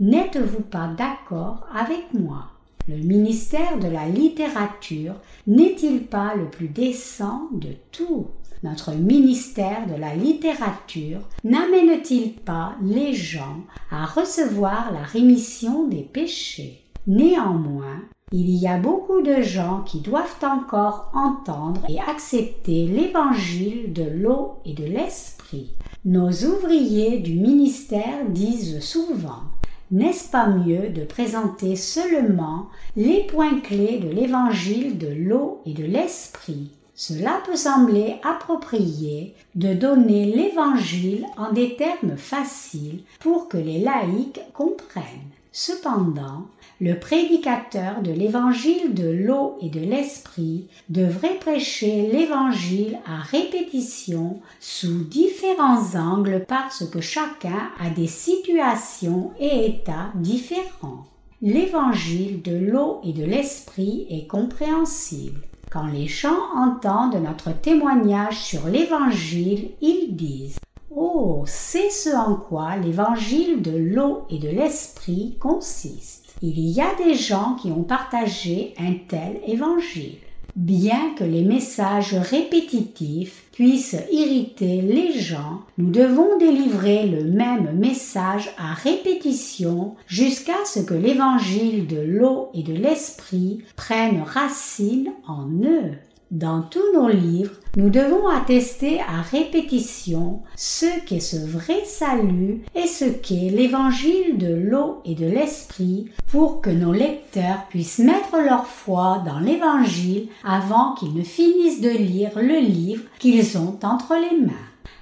N'êtes-vous pas d'accord avec moi? Le ministère de la littérature n'est-il pas le plus décent de tout notre ministère de la littérature n'amène-t-il pas les gens à recevoir la rémission des péchés? Néanmoins, il y a beaucoup de gens qui doivent encore entendre et accepter l'évangile de l'eau et de l'esprit. Nos ouvriers du ministère disent souvent n'est-ce pas mieux de présenter seulement les points clés de l'évangile de l'eau et de l'esprit? Cela peut sembler approprié de donner l'Évangile en des termes faciles pour que les laïcs comprennent. Cependant, le prédicateur de l'évangile de l'eau et de l'esprit devrait prêcher l'évangile à répétition sous différents angles parce que chacun a des situations et états différents. L'évangile de l'eau et de l'esprit est compréhensible. Quand les gens entendent notre témoignage sur l'Évangile, ils disent Oh, c'est ce en quoi l'évangile de l'eau et de l'esprit consiste. Il y a des gens qui ont partagé un tel évangile. Bien que les messages répétitifs irriter les gens, nous devons délivrer le même message à répétition jusqu'à ce que l'évangile de l'eau et de l'esprit prenne racine en eux. Dans tous nos livres, nous devons attester à répétition ce qu'est ce vrai salut et ce qu'est l'évangile de l'eau et de l'esprit pour que nos lecteurs puissent mettre leur foi dans l'évangile avant qu'ils ne finissent de lire le livre qu'ils ont entre les mains.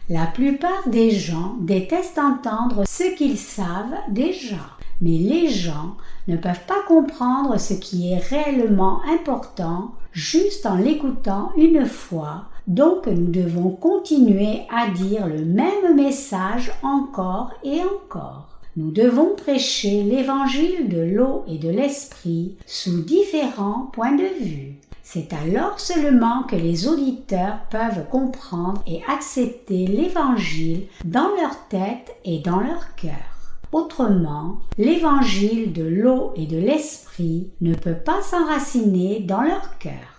La plupart des gens détestent entendre ce qu'ils savent déjà mais les gens ne peuvent pas comprendre ce qui est réellement important juste en l'écoutant une fois, donc nous devons continuer à dire le même message encore et encore. Nous devons prêcher l'évangile de l'eau et de l'esprit sous différents points de vue. C'est alors seulement que les auditeurs peuvent comprendre et accepter l'évangile dans leur tête et dans leur cœur. Autrement, l'évangile de l'eau et de l'esprit ne peut pas s'enraciner dans leur cœur.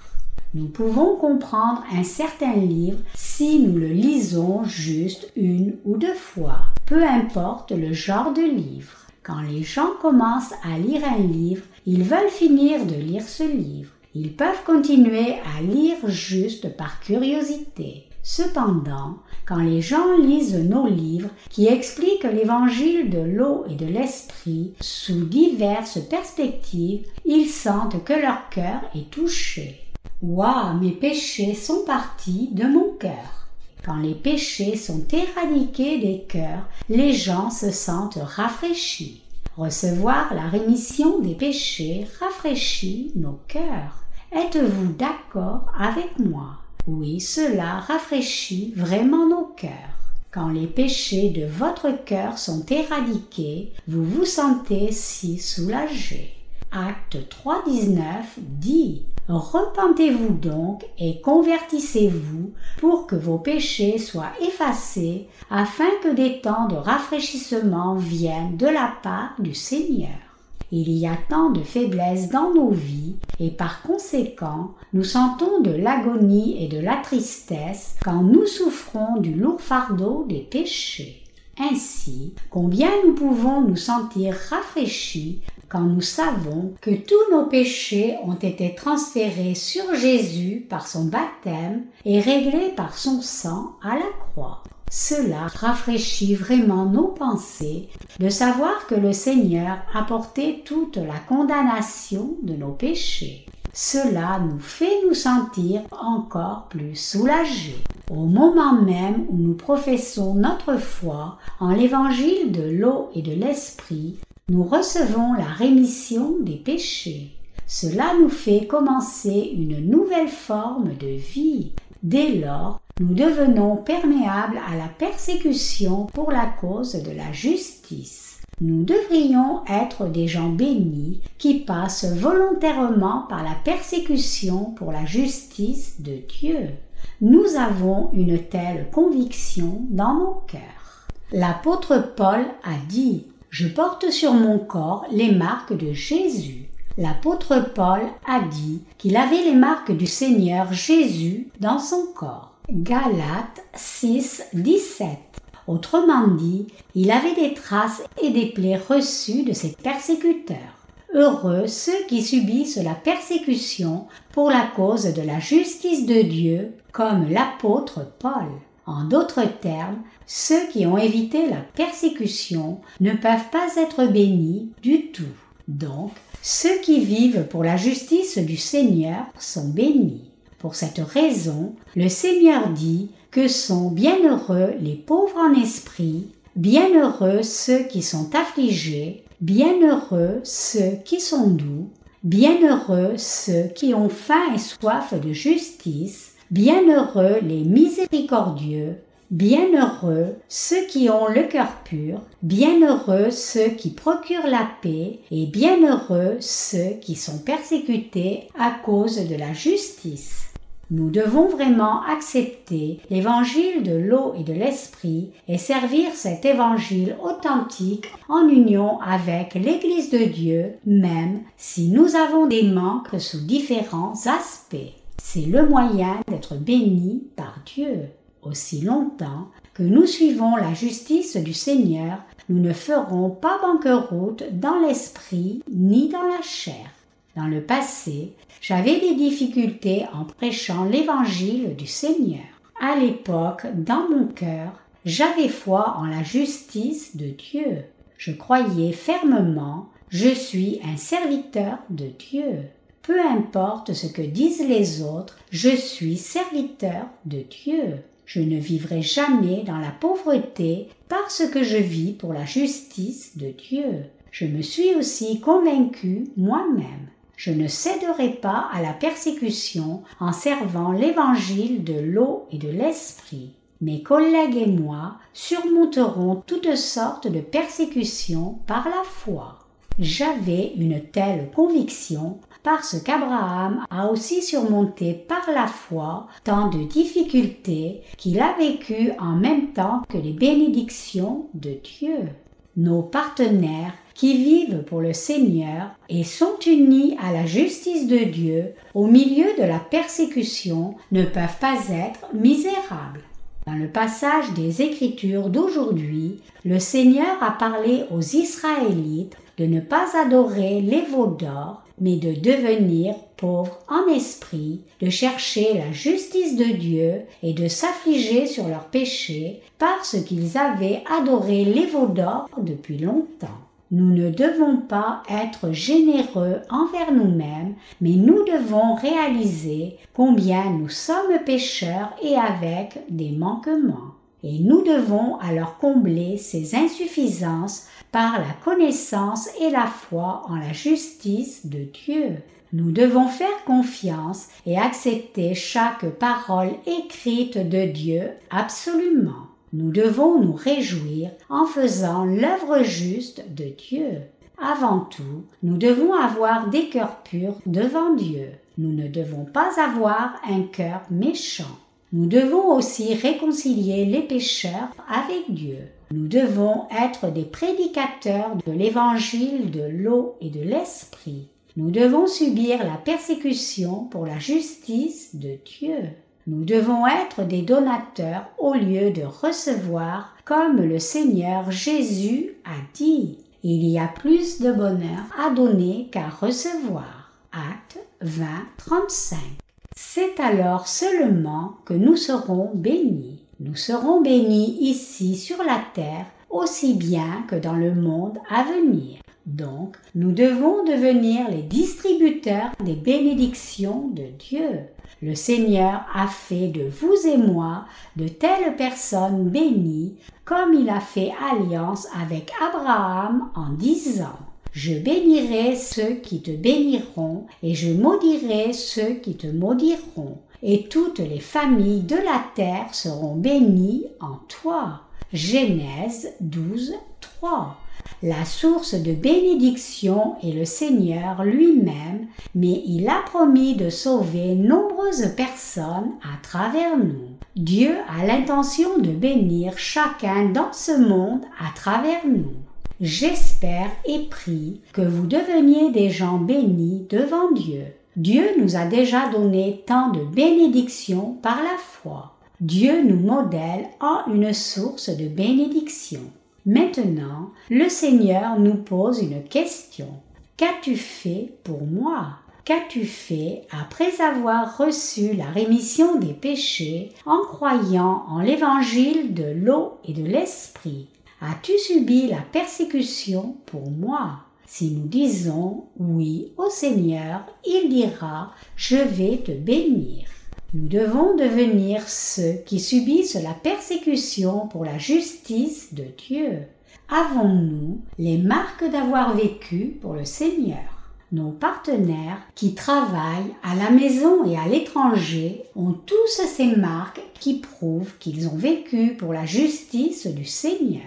Nous pouvons comprendre un certain livre si nous le lisons juste une ou deux fois, peu importe le genre de livre. Quand les gens commencent à lire un livre, ils veulent finir de lire ce livre. Ils peuvent continuer à lire juste par curiosité. Cependant, quand les gens lisent nos livres qui expliquent l'évangile de l'eau et de l'esprit sous diverses perspectives, ils sentent que leur cœur est touché. Ouah, mes péchés sont partis de mon cœur. Quand les péchés sont éradiqués des cœurs, les gens se sentent rafraîchis. Recevoir la rémission des péchés rafraîchit nos cœurs. Êtes-vous d'accord avec moi? Oui, cela rafraîchit vraiment nos cœurs. Quand les péchés de votre cœur sont éradiqués, vous vous sentez si soulagé. Acte 3.19 dit Repentez-vous donc et convertissez-vous pour que vos péchés soient effacés, afin que des temps de rafraîchissement viennent de la part du Seigneur. Il y a tant de faiblesses dans nos vies et par conséquent nous sentons de l'agonie et de la tristesse quand nous souffrons du lourd fardeau des péchés. Ainsi, combien nous pouvons nous sentir rafraîchis quand nous savons que tous nos péchés ont été transférés sur Jésus par son baptême et réglés par son sang à la croix. Cela rafraîchit vraiment nos pensées de savoir que le Seigneur a porté toute la condamnation de nos péchés. Cela nous fait nous sentir encore plus soulagés. Au moment même où nous professons notre foi en l'évangile de l'eau et de l'esprit, nous recevons la rémission des péchés. Cela nous fait commencer une nouvelle forme de vie. Dès lors, nous devenons perméables à la persécution pour la cause de la justice. Nous devrions être des gens bénis qui passent volontairement par la persécution pour la justice de Dieu. Nous avons une telle conviction dans nos cœurs. L'apôtre Paul a dit je porte sur mon corps les marques de Jésus. L'apôtre Paul a dit qu'il avait les marques du Seigneur Jésus dans son corps. Galates 6, 17. Autrement dit, il avait des traces et des plaies reçues de ses persécuteurs. Heureux ceux qui subissent la persécution pour la cause de la justice de Dieu, comme l'apôtre Paul. En d'autres termes, ceux qui ont évité la persécution ne peuvent pas être bénis du tout. Donc, ceux qui vivent pour la justice du Seigneur sont bénis. Pour cette raison, le Seigneur dit que sont bienheureux les pauvres en esprit, bienheureux ceux qui sont affligés, bienheureux ceux qui sont doux, bienheureux ceux qui ont faim et soif de justice, Bienheureux les miséricordieux, bienheureux ceux qui ont le cœur pur, bienheureux ceux qui procurent la paix, et bienheureux ceux qui sont persécutés à cause de la justice. Nous devons vraiment accepter l'évangile de l'eau et de l'esprit et servir cet évangile authentique en union avec l'Église de Dieu, même si nous avons des manques sous différents aspects. C'est le moyen d'être béni par Dieu. Aussi longtemps que nous suivons la justice du Seigneur, nous ne ferons pas banqueroute dans l'esprit ni dans la chair. Dans le passé, j'avais des difficultés en prêchant l'évangile du Seigneur. À l'époque, dans mon cœur, j'avais foi en la justice de Dieu. Je croyais fermement, je suis un serviteur de Dieu. Peu importe ce que disent les autres, je suis serviteur de Dieu. Je ne vivrai jamais dans la pauvreté parce que je vis pour la justice de Dieu. Je me suis aussi convaincu moi-même. Je ne céderai pas à la persécution en servant l'évangile de l'eau et de l'esprit. Mes collègues et moi surmonterons toutes sortes de persécutions par la foi. J'avais une telle conviction parce qu'Abraham a aussi surmonté par la foi tant de difficultés qu'il a vécu en même temps que les bénédictions de Dieu. Nos partenaires qui vivent pour le Seigneur et sont unis à la justice de Dieu au milieu de la persécution ne peuvent pas être misérables. Dans le passage des Écritures d'aujourd'hui, le Seigneur a parlé aux Israélites de ne pas adorer les veaux d'or, mais de devenir pauvres en esprit, de chercher la justice de Dieu et de s'affliger sur leurs péchés parce qu'ils avaient adoré les veaux d'or depuis longtemps. Nous ne devons pas être généreux envers nous-mêmes, mais nous devons réaliser combien nous sommes pécheurs et avec des manquements. Et nous devons alors combler ces insuffisances par la connaissance et la foi en la justice de Dieu. Nous devons faire confiance et accepter chaque parole écrite de Dieu absolument. Nous devons nous réjouir en faisant l'œuvre juste de Dieu. Avant tout, nous devons avoir des cœurs purs devant Dieu. Nous ne devons pas avoir un cœur méchant. Nous devons aussi réconcilier les pécheurs avec Dieu. Nous devons être des prédicateurs de l'évangile de l'eau et de l'esprit. Nous devons subir la persécution pour la justice de Dieu. Nous devons être des donateurs au lieu de recevoir, comme le Seigneur Jésus a dit. Il y a plus de bonheur à donner qu'à recevoir. Acte 20, 35. C'est alors seulement que nous serons bénis. Nous serons bénis ici sur la terre aussi bien que dans le monde à venir. Donc, nous devons devenir les distributeurs des bénédictions de Dieu. Le Seigneur a fait de vous et moi de telles personnes bénies comme il a fait alliance avec Abraham en disant je bénirai ceux qui te béniront et je maudirai ceux qui te maudiront et toutes les familles de la terre seront bénies en toi. Genèse 12, 3. La source de bénédiction est le Seigneur lui-même, mais il a promis de sauver nombreuses personnes à travers nous. Dieu a l'intention de bénir chacun dans ce monde à travers nous. J'espère et prie que vous deveniez des gens bénis devant Dieu. Dieu nous a déjà donné tant de bénédictions par la foi. Dieu nous modèle en une source de bénédiction. Maintenant, le Seigneur nous pose une question. Qu'as-tu fait pour moi? Qu'as-tu fait après avoir reçu la rémission des péchés en croyant en l'évangile de l'eau et de l'esprit? As-tu subi la persécution pour moi? Si nous disons oui au Seigneur, il dira Je vais te bénir. Nous devons devenir ceux qui subissent la persécution pour la justice de Dieu. Avons-nous les marques d'avoir vécu pour le Seigneur? Nos partenaires qui travaillent à la maison et à l'étranger ont tous ces marques qui prouvent qu'ils ont vécu pour la justice du Seigneur.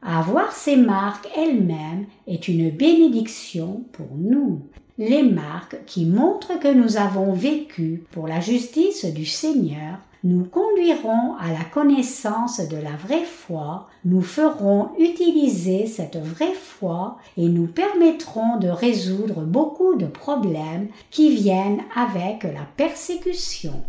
Avoir ces marques elles-mêmes est une bénédiction pour nous les marques qui montrent que nous avons vécu pour la justice du Seigneur nous conduiront à la connaissance de la vraie foi, nous ferons utiliser cette vraie foi et nous permettront de résoudre beaucoup de problèmes qui viennent avec la persécution.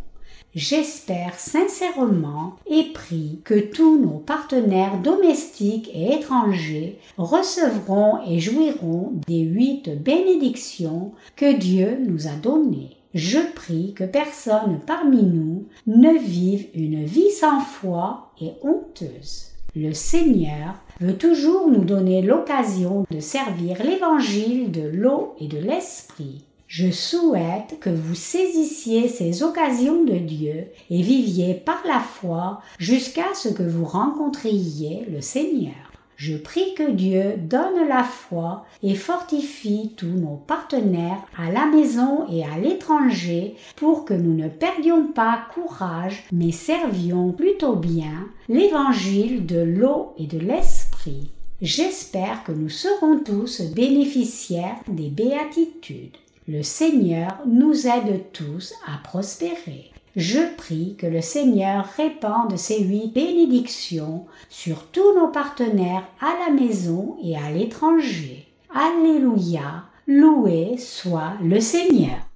J'espère sincèrement et prie que tous nos partenaires domestiques et étrangers recevront et jouiront des huit bénédictions que Dieu nous a données. Je prie que personne parmi nous ne vive une vie sans foi et honteuse. Le Seigneur veut toujours nous donner l'occasion de servir l'évangile de l'eau et de l'esprit. Je souhaite que vous saisissiez ces occasions de Dieu et viviez par la foi jusqu'à ce que vous rencontriez le Seigneur. Je prie que Dieu donne la foi et fortifie tous nos partenaires à la maison et à l'étranger pour que nous ne perdions pas courage mais servions plutôt bien l'évangile de l'eau et de l'esprit. J'espère que nous serons tous bénéficiaires des béatitudes. Le Seigneur nous aide tous à prospérer. Je prie que le Seigneur répande ses huit bénédictions sur tous nos partenaires à la maison et à l'étranger. Alléluia, loué soit le Seigneur.